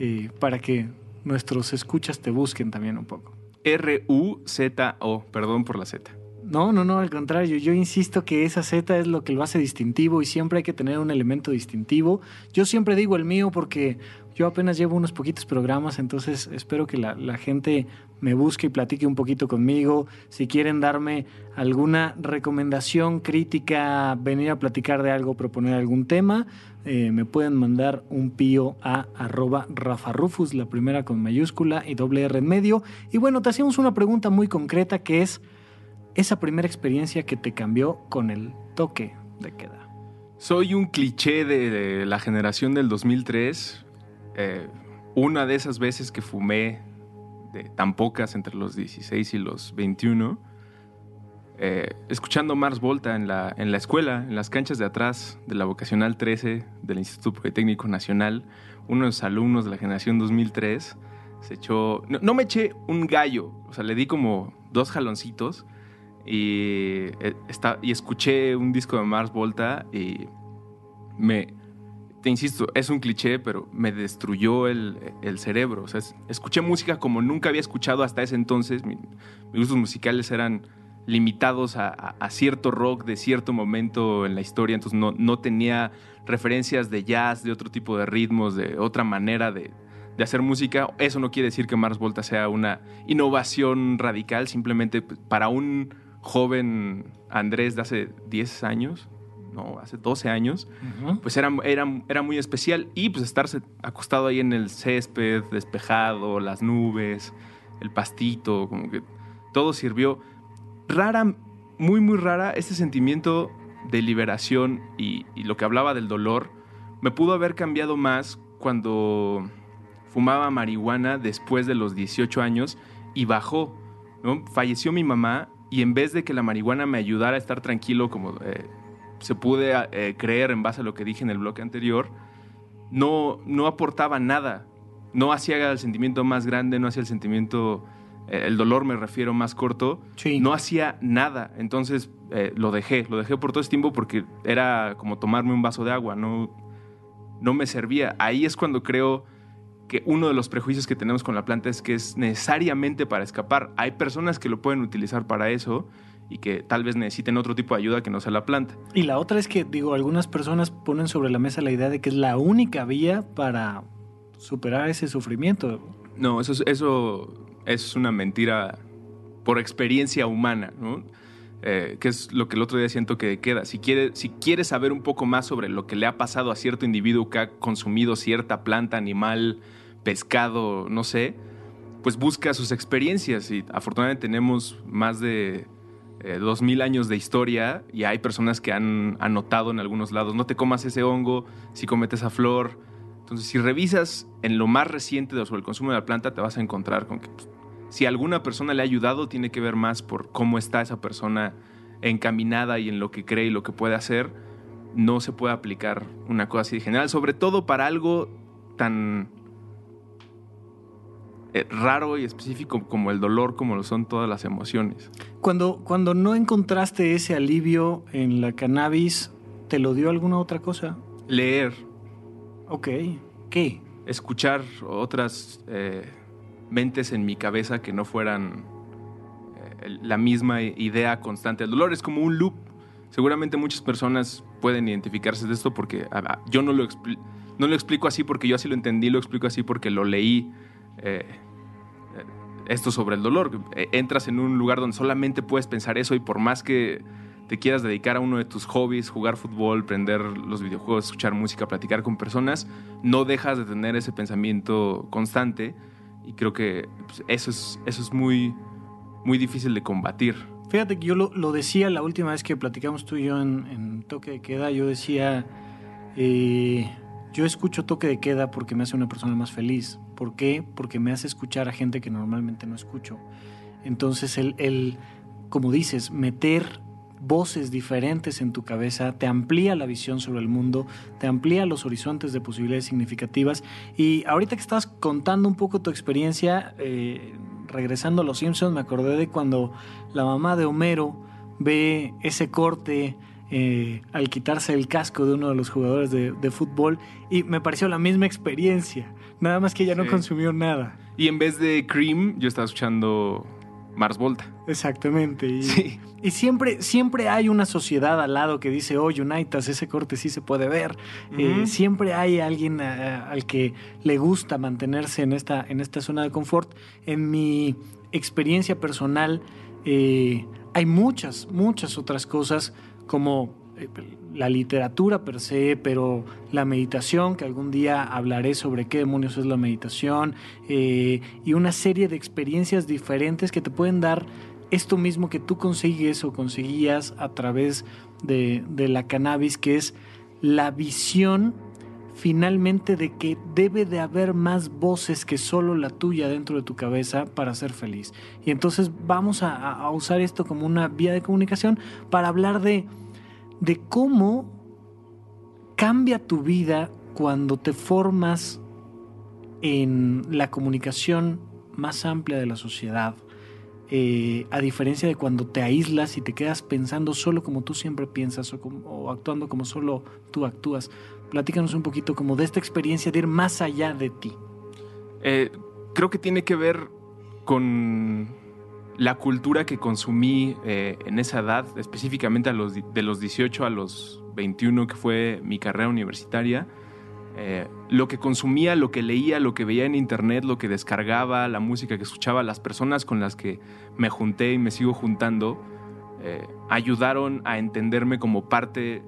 eh, para que nuestros escuchas te busquen también un poco? R-U-Z-O, perdón por la Z. No, no, no, al contrario. Yo insisto que esa Z es lo que lo hace distintivo y siempre hay que tener un elemento distintivo. Yo siempre digo el mío porque yo apenas llevo unos poquitos programas, entonces espero que la, gente me busque y platique un poquito conmigo. Si quieren darme alguna recomendación, crítica, venir a platicar de algo, proponer algún tema, eh, me pueden mandar un pío a arroba Rafa Rufus, la primera con mayúscula y doble R en medio. Y bueno, te hacemos una pregunta muy concreta que es esa primera experiencia que te cambió con el toque de queda. Soy un cliché de, la generación del 2003. Eh, una de esas veces que fumé, de tan pocas entre los 16 y los 21, eh, escuchando Mars Volta en la, en la escuela, en las canchas de atrás de la vocacional 13 del Instituto Politécnico Nacional, uno de los alumnos de la generación 2003 se echó, no, no me eché un gallo, o sea, le di como dos jaloncitos y, eh, está, y escuché un disco de Mars Volta y me, te insisto, es un cliché, pero me destruyó el, el cerebro. O sea, es- escuché música como nunca había escuchado hasta ese entonces. Mi- mis gustos musicales eran limitados a, a- a cierto rock de cierto momento en la historia, entonces no, no tenía referencias de jazz, de otro tipo de ritmos, de otra manera de, de hacer música. Eso no quiere decir que Mars Volta sea una innovación radical, simplemente pues, para un joven Andrés de hace 10 años, no, hace 12 años, pues era, era, era muy especial. Y pues estarse acostado ahí en el césped, despejado, las nubes, el pastito, como que todo sirvió. Rara, muy, muy rara, este sentimiento de liberación y, y lo que hablaba del dolor, me pudo haber cambiado más cuando fumaba marihuana después de los 18 años y bajó. ¿no? Falleció mi mamá y en vez de que la marihuana me ayudara a estar tranquilo como eh, se pude eh, creer en base a lo que dije en el bloque anterior, no, no aportaba nada. No hacía el sentimiento más grande, no hacía el sentimiento, eh, el dolor me refiero más corto, Sí. no hacía nada. Entonces lo dejé, lo dejé por todo ese tiempo porque era como tomarme un vaso de agua, no, no me servía. Ahí es cuando creo que uno de los prejuicios que tenemos con la planta es que es necesariamente para escapar. Hay personas que lo pueden utilizar para eso y que tal vez necesiten otro tipo de ayuda que no sea la planta. Y la otra es que, digo, algunas personas ponen sobre la mesa la idea de que es la única vía para superar ese sufrimiento. No, eso es, eso es una mentira por experiencia humana, ¿no? Eh, que es lo que el otro día siento que queda. Si quiere, si quieres saber un poco más sobre lo que le ha pasado a cierto individuo que ha consumido cierta planta, animal, pescado, no sé, pues busca sus experiencias. Y afortunadamente tenemos más de eh, 2000 años de historia y hay personas que han anotado en algunos lados, no te comas ese hongo, si cometes esa flor. Entonces, si revisas en lo más reciente de- sobre el consumo de la planta, te vas a encontrar con que pues, si alguna persona le ha ayudado, tiene que ver más por cómo está esa persona encaminada y en lo que cree y lo que puede hacer. No se puede aplicar una cosa así de general, sobre todo para algo tan raro y específico como el dolor, como lo son todas las emociones. Cuando, cuando no encontraste ese alivio en la cannabis, ¿te lo dio alguna otra cosa? Leer, Ok. ¿Qué? escuchar otras eh, mentes en mi cabeza que no fueran eh, la misma idea constante. El dolor es como un loop. Seguramente muchas personas pueden identificarse de esto porque a- a- yo no lo, expli- no lo explico así porque yo así lo entendí, lo explico así porque lo leí. Eh, esto sobre el dolor. Eh, entras en un lugar donde solamente puedes pensar eso y por más que te quieras dedicar a uno de tus hobbies, jugar fútbol, prender los videojuegos, escuchar música, platicar con personas, no dejas de tener ese pensamiento constante y creo que pues, eso es, eso es muy, muy difícil de combatir. Fíjate que yo lo, decía la última vez que platicamos tú y yo en, Toque de Queda, yo decía, eh, yo escucho Toque de Queda porque me hace una persona más feliz. ¿Por qué? Porque me hace escuchar a gente que normalmente no escucho. Entonces, el, el como dices, meter voces diferentes en tu cabeza, te amplía la visión sobre el mundo, te amplía los horizontes de posibilidades significativas. Y ahorita que estás contando un poco tu experiencia, eh, regresando a Los Simpsons, me acordé de cuando la mamá de Homero ve ese corte eh, al quitarse el casco de uno de los jugadores de, fútbol y me pareció la misma experiencia, nada más que ella no consumió nada. Y en vez de Cream, yo estaba escuchando Mars Volta. Exactamente. Y, y, siempre, siempre hay una sociedad al lado que dice, oh, Unitas, ese corte sí se puede ver. Eh, siempre hay alguien eh, al que le gusta mantenerse en esta, en esta zona de confort. En mi experiencia personal, eh, hay muchas, muchas otras cosas como la literatura per se, pero la meditación, que algún día hablaré sobre qué demonios es la meditación, eh, y una serie de experiencias diferentes que te pueden dar esto mismo que tú consigues o conseguías a través de, la cannabis, que es la visión finalmente de que debe de haber más voces que solo la tuya dentro de tu cabeza para ser feliz. Y entonces vamos a usar esto como una vía de comunicación para hablar de de cómo cambia tu vida cuando te formas en la comunicación más amplia de la sociedad, eh, a diferencia de cuando te aíslas y te quedas pensando solo como tú siempre piensas o, actuando como solo tú actúas. Platícanos un poquito como de esta experiencia de ir más allá de ti. Eh, creo que tiene que ver con la cultura que consumí eh, en esa edad, específicamente a de los 18 a los 21, que fue mi carrera universitaria, eh, lo que consumía, lo que leía, lo que veía en internet, lo que descargaba, la música que escuchaba, las personas con las que me junté y me sigo juntando, eh, ayudaron a entenderme como parte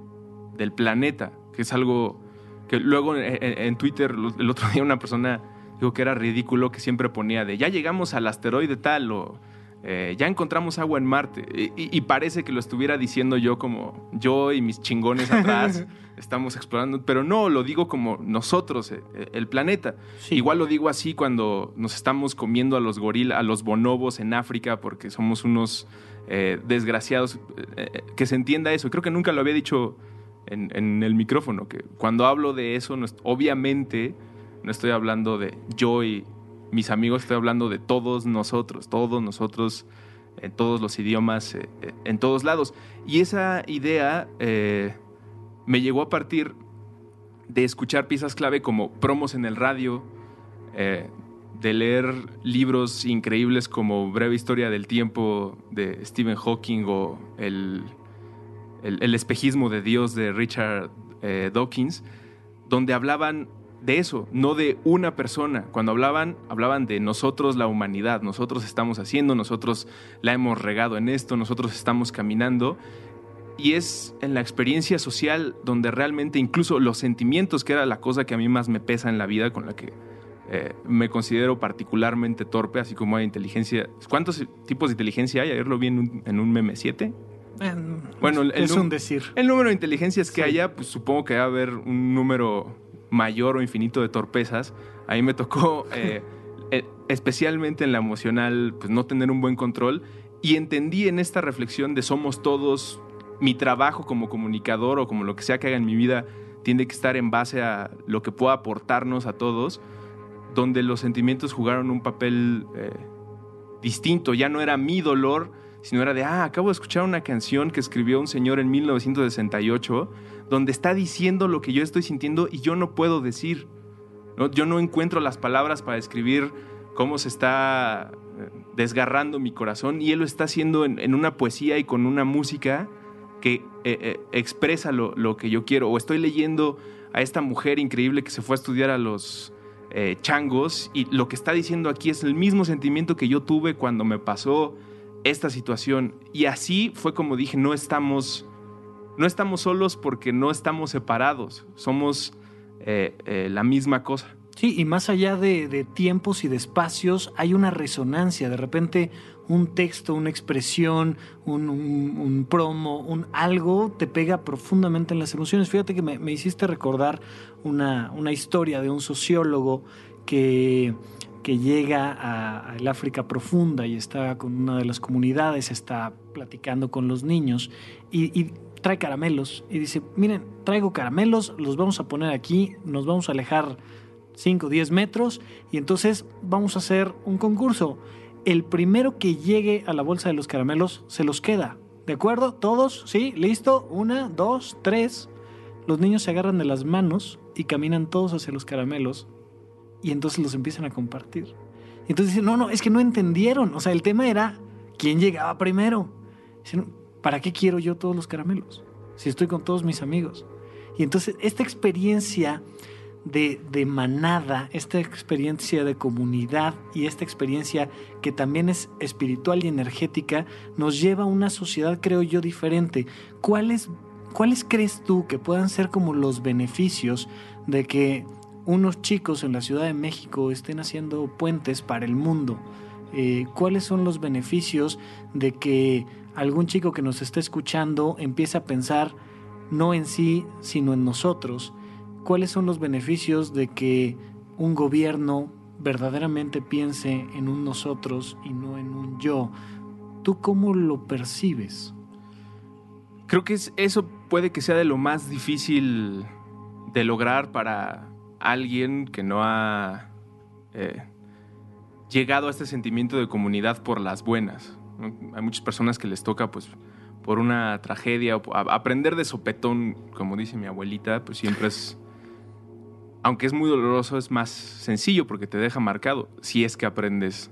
del planeta, que es algo que luego en, Twitter el otro día una persona dijo que era ridículo, que siempre ponía de ya llegamos al asteroide tal o eh, ya encontramos agua en Marte. Y, parece que lo estuviera diciendo yo como yo y mis chingones atrás estamos explorando, pero no, lo digo como nosotros, eh, eh, el planeta. Igual lo digo así cuando nos estamos comiendo a los gorilas, a los bonobos en África porque somos unos desgraciados. que se entienda eso. Creo que nunca lo había dicho en, el micrófono, que cuando hablo de eso, obviamente no estoy hablando de yo y mis amigos, estoy hablando de todos nosotros, todos nosotros, en todos los idiomas, eh, eh, en todos lados. Y esa idea eh, me llegó a partir de escuchar piezas clave como promos en el radio, de leer libros increíbles como Breve Historia del Tiempo de Stephen Hawking o El, el espejismo de Dios de Richard Dawkins, donde hablaban de eso, no de una persona. Cuando hablaban, hablaban de nosotros, la humanidad, nosotros estamos haciendo, nosotros la hemos regado en esto, nosotros estamos caminando. Y es en la experiencia social donde realmente incluso los sentimientos, que era la cosa que a mí más me pesa en la vida, con la que eh, me considero particularmente torpe, así como hay inteligencia. ¿Cuántos tipos de inteligencia hay? Ayer lo vi en un, en un meme 7. bueno, es un decir. El número de inteligencias que haya, pues supongo que va a haber un número mayor o infinito de torpezas, a mí me tocó, eh, eh, especialmente en la emocional, pues no tener un buen control. Y entendí en esta reflexión de somos todos, mi trabajo como comunicador o como lo que sea que haga en mi vida, tiene que estar en base a lo que pueda aportarnos a todos, donde los sentimientos jugaron un papel eh, distinto, ya no era mi dolor, sino era de, ah, acabo de escuchar una canción que escribió un señor en 1968 donde está diciendo lo que yo estoy sintiendo y yo no puedo decir. ¿no? Yo no encuentro las palabras para describir cómo se está eh, desgarrando mi corazón y él lo está haciendo en, una poesía y con una música que eh, eh, expresa lo, que yo quiero. O estoy leyendo a esta mujer increíble que se fue a estudiar a los changos y lo que está diciendo aquí es el mismo sentimiento que yo tuve cuando me pasó esta situación. Y así fue como dije, no estamos, no estamos solos porque no estamos separados, somos eh, eh, la misma cosa. Sí, y más allá de, tiempos y de espacios, hay una resonancia. De repente, un texto, una expresión, un, promo, un algo te pega profundamente en las emociones. Fíjate que me, hiciste recordar una, una, historia de un sociólogo que, que llega al África profunda y está con una de las comunidades, está platicando con los niños y, trae caramelos y dice, miren, traigo caramelos, los vamos a poner aquí, nos vamos a alejar 5 o 10 metros y entonces vamos a hacer un concurso. El primero que llegue a la bolsa de los caramelos se los queda. ¿De acuerdo? ¿Todos? ¿Sí? ¿Listo? Una, dos, tres. Los niños se agarran de las manos y caminan todos hacia los caramelos y entonces los empiezan a compartir. Entonces dicen, no, no, es que no entendieron. O sea, el tema era quién llegaba primero. ¿para qué quiero yo todos los caramelos? Si estoy con todos mis amigos. Y entonces esta experiencia de, manada, esta experiencia de comunidad y esta experiencia que también es espiritual y energética, nos lleva a una sociedad, creo yo, diferente. ¿Cuáles, ¿Cuáles crees tú que puedan ser como los beneficios de que unos chicos en la Ciudad de México estén haciendo puentes para el mundo? Eh, ¿Cuáles son los beneficios de que algún chico que nos esté escuchando empiece a pensar no en sí, sino en nosotros? cuáles son los beneficios de que un gobierno verdaderamente piense en un nosotros y no en un yo. ¿Tú cómo lo percibes? Creo que eso puede que sea de lo más difícil de lograr para alguien que no ha eh, llegado a este sentimiento de comunidad por las buenas. Hay muchas personas que les toca, pues, por una tragedia, o aprender de sopetón, como dice mi abuelita, pues siempre es aunque es muy doloroso, es más sencillo porque te deja marcado si es que aprendes,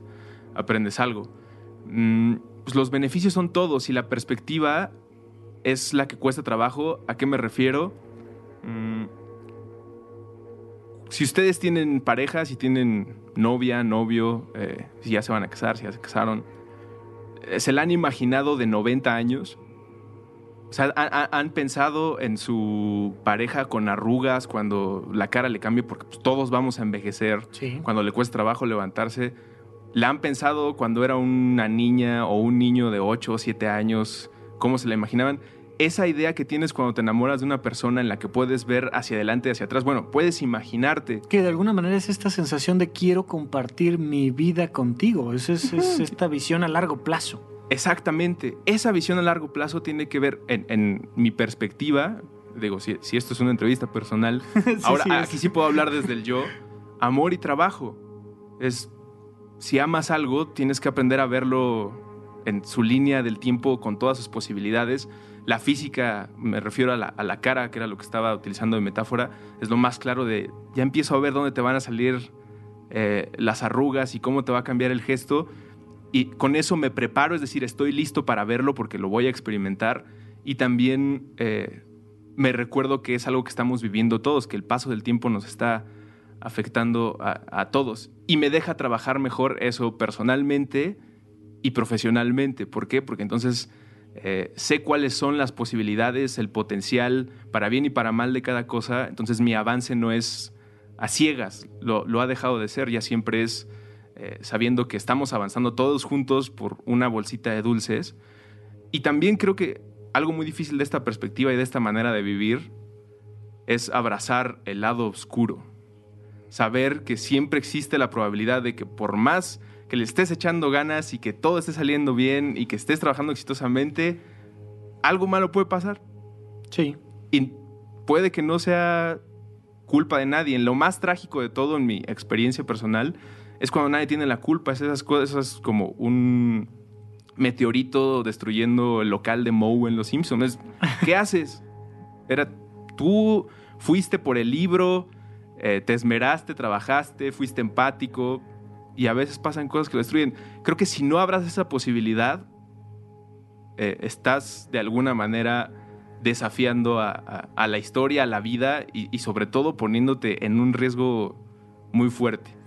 aprendes algo. Mm, pues los beneficios son todos y la perspectiva es la que cuesta trabajo. ¿A qué me refiero? Si ustedes tienen pareja, si tienen novia, novio, eh, si ya se van a casar, si ya se casaron, eh, se la han imaginado de 90 años o sea, ¿han, pensado en su pareja con arrugas cuando la cara le cambie? Porque pues, todos vamos a envejecer. Cuando le cuesta trabajo levantarse. ¿La han pensado cuando era una niña o un niño de 8 o 7 años? ¿Cómo se la imaginaban? Esa idea que tienes cuando te enamoras de una persona en la que puedes ver hacia adelante y hacia atrás, bueno, puedes imaginarte. Que de alguna manera es esta sensación de quiero compartir mi vida contigo. es, es esta visión a largo plazo. Exactamente. Esa visión a largo plazo tiene que ver, en, mi perspectiva, digo, si, esto es una entrevista personal, ahora aquí sí puedo hablar desde el yo, amor y trabajo. Es, si amas algo, tienes que aprender a verlo en su línea del tiempo con todas sus posibilidades. La física, me refiero a la, cara, que era lo que estaba utilizando de metáfora, es lo más claro de, ya empiezo a ver dónde te van a salir eh, las arrugas y cómo te va a cambiar el gesto y con eso me preparo, es decir, estoy listo para verlo porque lo voy a experimentar y también eh, me recuerdo que es algo que estamos viviendo todos, que el paso del tiempo nos está afectando a, todos y me deja trabajar mejor eso personalmente y profesionalmente. ¿Por qué? Porque entonces eh, sé cuáles son las posibilidades, el potencial para bien y para mal de cada cosa, entonces mi avance no es a ciegas, lo, ha dejado de ser, ya siempre es eh, sabiendo que estamos avanzando todos juntos por una bolsita de dulces. Y también creo que algo muy difícil de esta perspectiva y de esta manera de vivir es abrazar el lado oscuro. Saber que siempre existe la probabilidad de que por más que le estés echando ganas y que todo esté saliendo bien y que estés trabajando exitosamente, algo malo puede pasar. Sí. Y puede que no sea culpa de nadie. En lo más trágico de todo, en mi experiencia personal, es cuando nadie tiene la culpa, es esas cosas como un meteorito destruyendo el local de Moe en Los Simpsons. ¿Qué haces? Era tú fuiste por el libro, eh, te esmeraste, trabajaste, fuiste empático y a veces pasan cosas que lo destruyen. Creo que si no abras esa posibilidad, eh, estás de alguna manera desafiando a, la historia, a la vida y sobre todo poniéndote en un riesgo muy fuerte.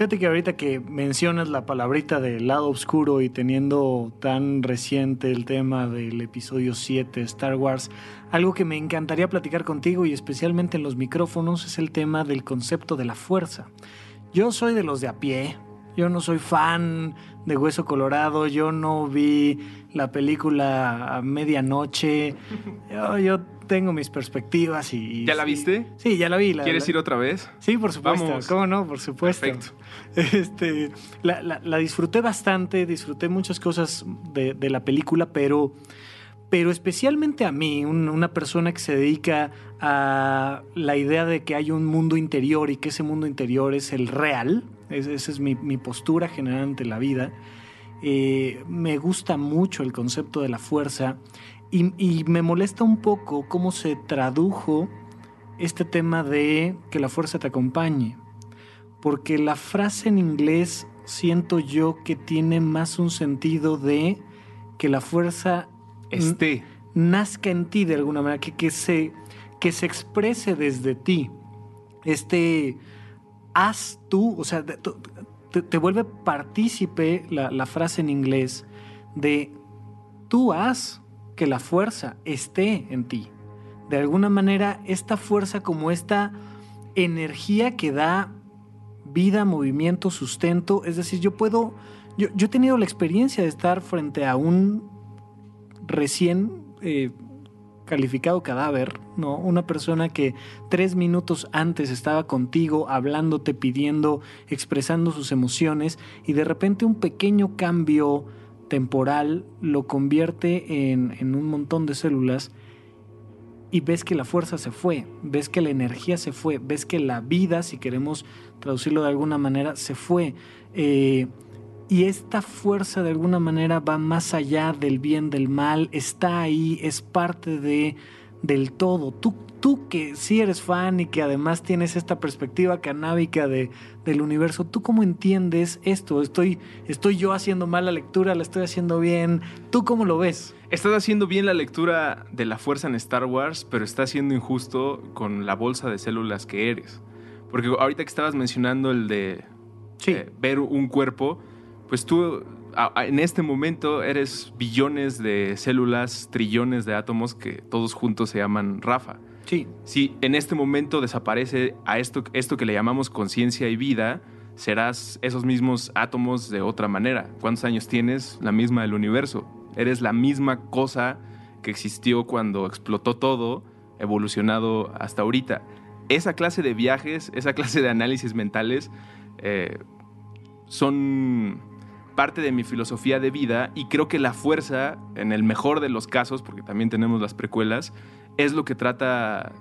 Fíjate que ahorita que mencionas la palabrita del lado oscuro y teniendo tan reciente el tema del episodio 7 Star Wars, algo que me encantaría platicar contigo y especialmente en los micrófonos es el tema del concepto de la fuerza. Yo soy de los de a pie, yo no soy fan de Hueso Colorado, yo no vi la película a medianoche, yo, yo tengo mis perspectivas y... ¿Ya la viste? Sí, ya la vi. la- ¿Quieres la- ir otra vez? Sí, por supuesto. Vamos. ¿Cómo no? Por supuesto. Perfecto. Este, la, la- la disfruté bastante, disfruté muchas cosas de, de la película, pero, pero especialmente a mí, un- una persona que se dedica a la idea de que hay un mundo interior y que ese mundo interior es el real, es- esa es mi, mi postura general ante la vida. Eh, me gusta mucho el concepto de la fuerza y, y me molesta un poco cómo se tradujo este tema de que la fuerza te acompañe. Porque la frase en inglés siento yo que tiene más un sentido de que la fuerza Esté. nazca en ti de alguna manera, que, que, se, que se exprese desde ti. Este haz tú, o sea, te, vuelve partícipe la, frase en inglés de tú haz que la fuerza esté en ti. De alguna manera, esta fuerza como esta energía que da vida, movimiento, sustento, es decir, yo puedo, yo, yo he tenido la experiencia de estar frente a un recién eh, calificado cadáver, ¿no? Una persona que tres minutos antes estaba contigo, hablándote, pidiendo, expresando sus emociones, y de repente un pequeño cambio temporal lo convierte en, en un montón de células y ves que la fuerza se fue, ves que la energía se fue, ves que la vida, si queremos traducirlo de alguna manera, se fue. Eh, y esta fuerza de alguna manera va más allá del bien, del mal, está ahí, es parte de, del todo. Tú, tú que sí eres fan y que además tienes esta perspectiva canábica de, del universo, ¿tú cómo entiendes esto? ¿Estoy, ¿Estoy yo haciendo mal la lectura? ¿La estoy haciendo bien? ¿Tú cómo lo ves? Estás haciendo bien la lectura de la fuerza en Star Wars, pero estás siendo injusto con la bolsa de células que eres. Porque ahorita que estabas mencionando el de Sí. eh, ver un cuerpo, pues tú en este momento eres billones de células, trillones de átomos que todos juntos se llaman Rafa. Sí. Si en este momento desaparece a esto, esto que le llamamos conciencia y vida, serás esos mismos átomos de otra manera. ¿Cuántos años tienes? La misma del universo. Eres la misma cosa que existió cuando explotó todo, evolucionado hasta ahorita. Esa clase de viajes, esa clase de análisis mentales eh, son parte de mi filosofía de vida y creo que la fuerza, en el mejor de los casos, porque también tenemos las precuelas, es lo que trata,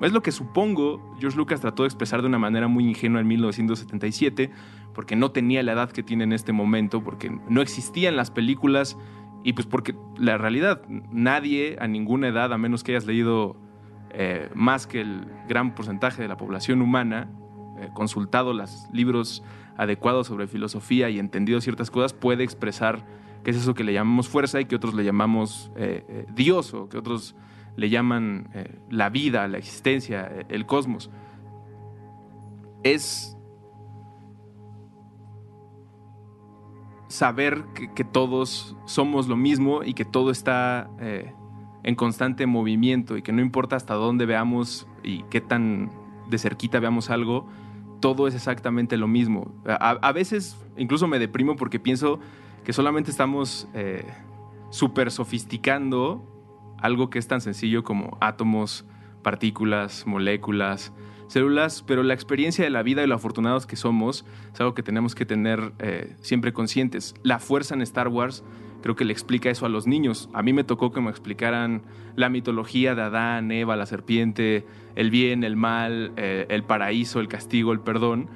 es lo que supongo George Lucas trató de expresar de una manera muy ingenua en 1977, porque no tenía la edad que tiene en este momento, porque no existían las películas y pues porque la realidad, nadie a ninguna edad, a menos que hayas leído eh, más que el gran porcentaje de la población humana, eh, consultado los libros adecuados sobre filosofía y entendido ciertas cosas, puede expresar qué es eso que le llamamos fuerza y que otros le llamamos eh, eh, Dios o que otros le llaman eh, la vida, la existencia, el cosmos. Es saber que, todos somos lo mismo y que todo está en constante movimiento y que no importa hasta dónde veamos y qué tan de cerquita veamos algo, todo es exactamente lo mismo. A, veces incluso me deprimo porque pienso que solamente estamos eh, super sofisticando algo que es tan sencillo como átomos, partículas, moléculas, células, pero la experiencia de la vida y lo afortunados que somos es algo que tenemos que tener eh, siempre conscientes. La fuerza en Star Wars creo que le explica eso a los niños. A mí me tocó que me explicaran la mitología de Adán, Eva, la serpiente, el bien, el mal, eh, el paraíso, el castigo, el perdón.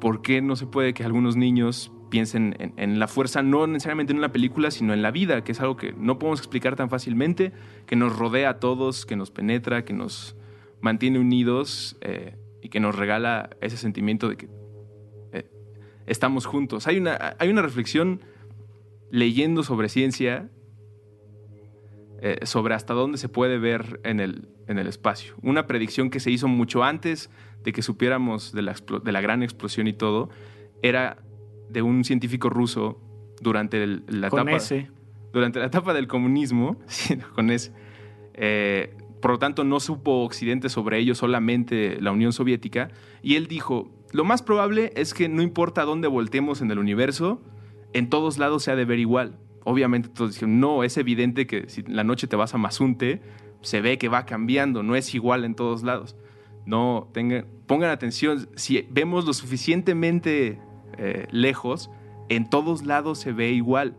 ¿Por qué no se puede que algunos niños piensen en, la fuerza, no necesariamente en una película, sino en la vida, que es algo que no podemos explicar tan fácilmente, que nos rodea a todos, que nos penetra, que nos mantiene unidos eh, y que nos regala ese sentimiento de que eh, estamos juntos. Hay una, hay una reflexión leyendo sobre ciencia eh, sobre hasta dónde se puede ver en el, en el espacio. Una predicción que se hizo mucho antes de que supiéramos de la, de la gran explosión y todo, era de un científico ruso durante la con etapa... ese. Durante la etapa del comunismo, con ese. eh, por lo tanto, no supo Occidente sobre ello, solamente la Unión Soviética. Y él dijo, lo más probable es que no importa dónde voltemos en el universo, en todos lados se ha de ver igual. Obviamente todos dijeron, no, es evidente que si la noche te vas a Mazunte, se ve que va cambiando, no es igual en todos lados. No, tengan, pongan atención, si vemos lo suficientemente eh, lejos, en todos lados se ve igual.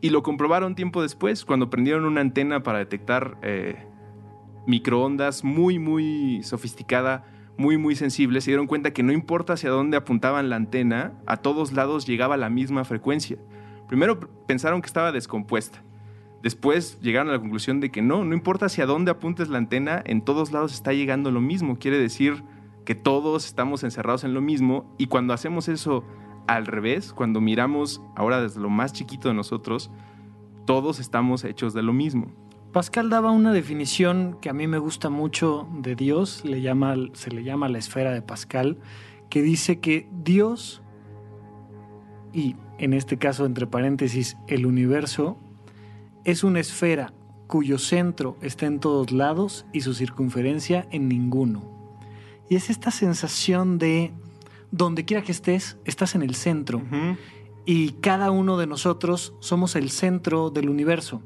Y lo comprobaron tiempo después, cuando prendieron una antena para detectar eh, microondas muy, muy sofisticada, muy, muy sensible, se dieron cuenta que no importa hacia dónde apuntaban la antena, a todos lados llegaba la misma frecuencia. Primero pensaron que estaba descompuesta. Después llegaron a la conclusión de que no, no importa hacia dónde apuntes la antena, en todos lados está llegando lo mismo. Quiere decir que todos estamos encerrados en lo mismo y cuando hacemos eso al revés, cuando miramos ahora desde lo más chiquito de nosotros, todos estamos hechos de lo mismo. Pascal daba una definición que a mí me gusta mucho de Dios, se le llama la esfera de Pascal, que dice que Dios, y en este caso entre paréntesis el universo, es una esfera cuyo centro está en todos lados y su circunferencia en ninguno. Y es esta sensación de donde quiera que estés, estás en el centro. Y cada uno de nosotros somos el centro del universo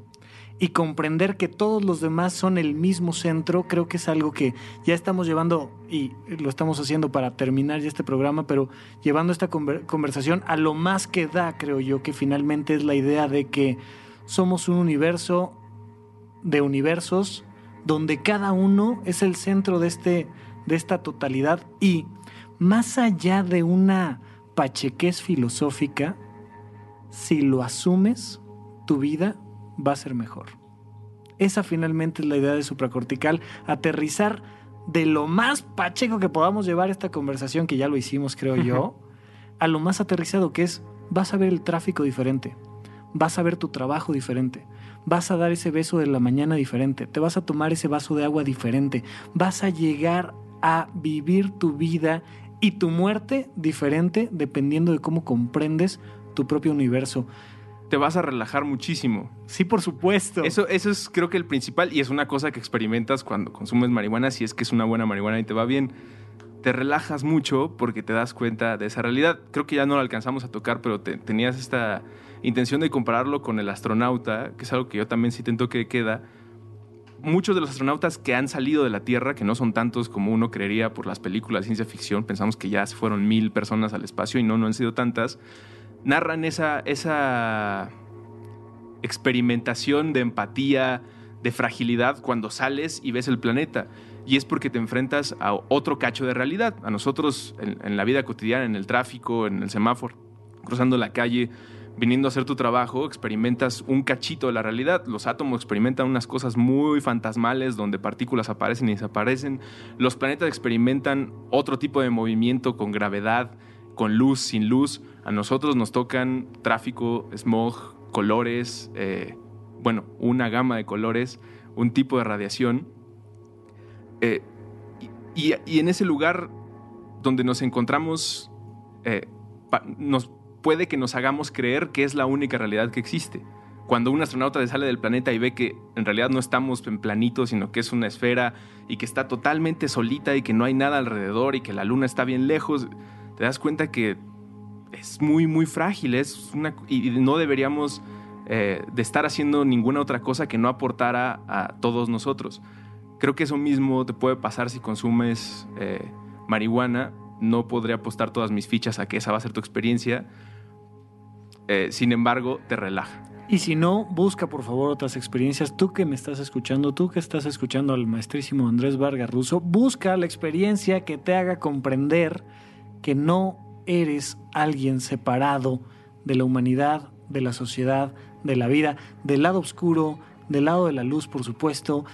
y comprender que todos los demás son el mismo centro, creo que es algo que ya estamos llevando y lo estamos haciendo para terminar ya este programa, pero llevando esta conversación a lo más que da, creo yo, que finalmente es la idea de que somos un universo de universos donde cada uno es el centro de, este, de esta totalidad y más allá de una pachequez filosófica, si lo asumes, tu vida va a ser mejor. Esa finalmente es la idea de supracortical, aterrizar de lo más pacheco que podamos llevar esta conversación, que ya lo hicimos creo yo, a lo más aterrizado que es, vas a ver el tráfico diferente, vas a ver tu trabajo diferente, vas a dar ese beso de la mañana diferente, te vas a tomar ese vaso de agua diferente, vas a llegar a vivir tu vida y tu muerte diferente dependiendo de cómo comprendes tu propio universo te vas a relajar muchísimo. Sí, por supuesto. Eso, eso es creo que el principal y es una cosa que experimentas cuando consumes marihuana, si es que es una buena marihuana y te va bien. Te relajas mucho porque te das cuenta de esa realidad. Creo que ya no lo alcanzamos a tocar, pero te, tenías esta intención de compararlo con el astronauta, que es algo que yo también sí tento que queda. Muchos de los astronautas que han salido de la Tierra, que no son tantos como uno creería por las películas de ciencia ficción, pensamos que ya se fueron mil personas al espacio y no, no han sido tantas narran esa, esa experimentación de empatía, de fragilidad cuando sales y ves el planeta. Y es porque te enfrentas a otro cacho de realidad. A nosotros en, en, la vida cotidiana, en el tráfico, en el semáforo, cruzando la calle, viniendo a hacer tu trabajo, experimentas un cachito de la realidad. Los átomos experimentan unas cosas muy fantasmales donde partículas aparecen y desaparecen. Los planetas experimentan otro tipo de movimiento con gravedad, con luz, sin luz. A nosotros nos tocan tráfico, smog, colores, eh, bueno, una gama de colores, un tipo de radiación. Eh, y, en ese lugar donde nos encontramos, eh, nos puede que nos hagamos creer que es la única realidad que existe. Cuando un astronauta sale del planeta y ve que en realidad no estamos en planito, sino que es una esfera y que está totalmente solita y que no hay nada alrededor y que la luna está bien lejos, te das cuenta que es muy, muy frágil es una, y no deberíamos eh, de estar haciendo ninguna otra cosa que no aportara a todos nosotros. Creo que eso mismo te puede pasar si consumes eh, marihuana. No podré apostar todas mis fichas a que esa va a ser tu experiencia. Eh, sin embargo, te relaja. Y si no, busca por favor otras experiencias. Tú que me estás escuchando, tú que estás escuchando al maestrísimo Andrés Vargas Russo, busca la experiencia que te haga comprender que no eres alguien separado de la humanidad, de la sociedad, de la vida, del lado oscuro, del lado de la luz, por supuesto,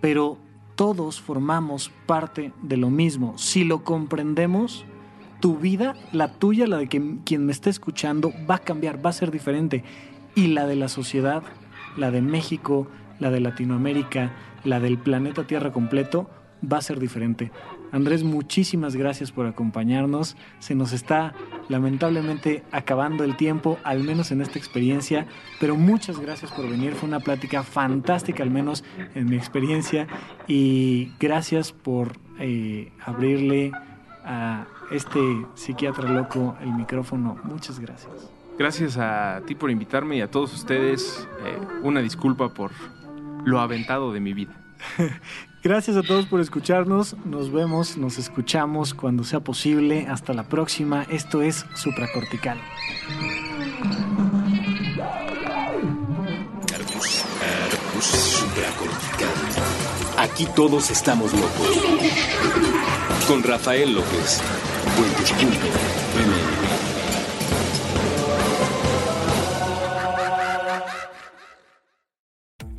pero todos formamos parte de lo mismo. Si lo comprendemos, tu vida, la tuya, la de quien me está escuchando, va a cambiar, va a ser diferente. Y la de la sociedad, la de México, la de Latinoamérica, la del planeta Tierra completo, va a ser diferente. Andrés, muchísimas gracias por acompañarnos. Se nos está lamentablemente acabando el tiempo, al menos en esta experiencia, pero muchas gracias por venir. Fue una plática fantástica, al menos en mi experiencia, y gracias por eh, abrirle a este psiquiatra loco el micrófono. Muchas gracias. Gracias a ti por invitarme y a todos ustedes. Eh, una disculpa por lo aventado de mi vida. Gracias a todos por escucharnos. Nos vemos, nos escuchamos cuando sea posible. Hasta la próxima. Esto es Supracortical. Aquí todos estamos locos. Con Rafael López.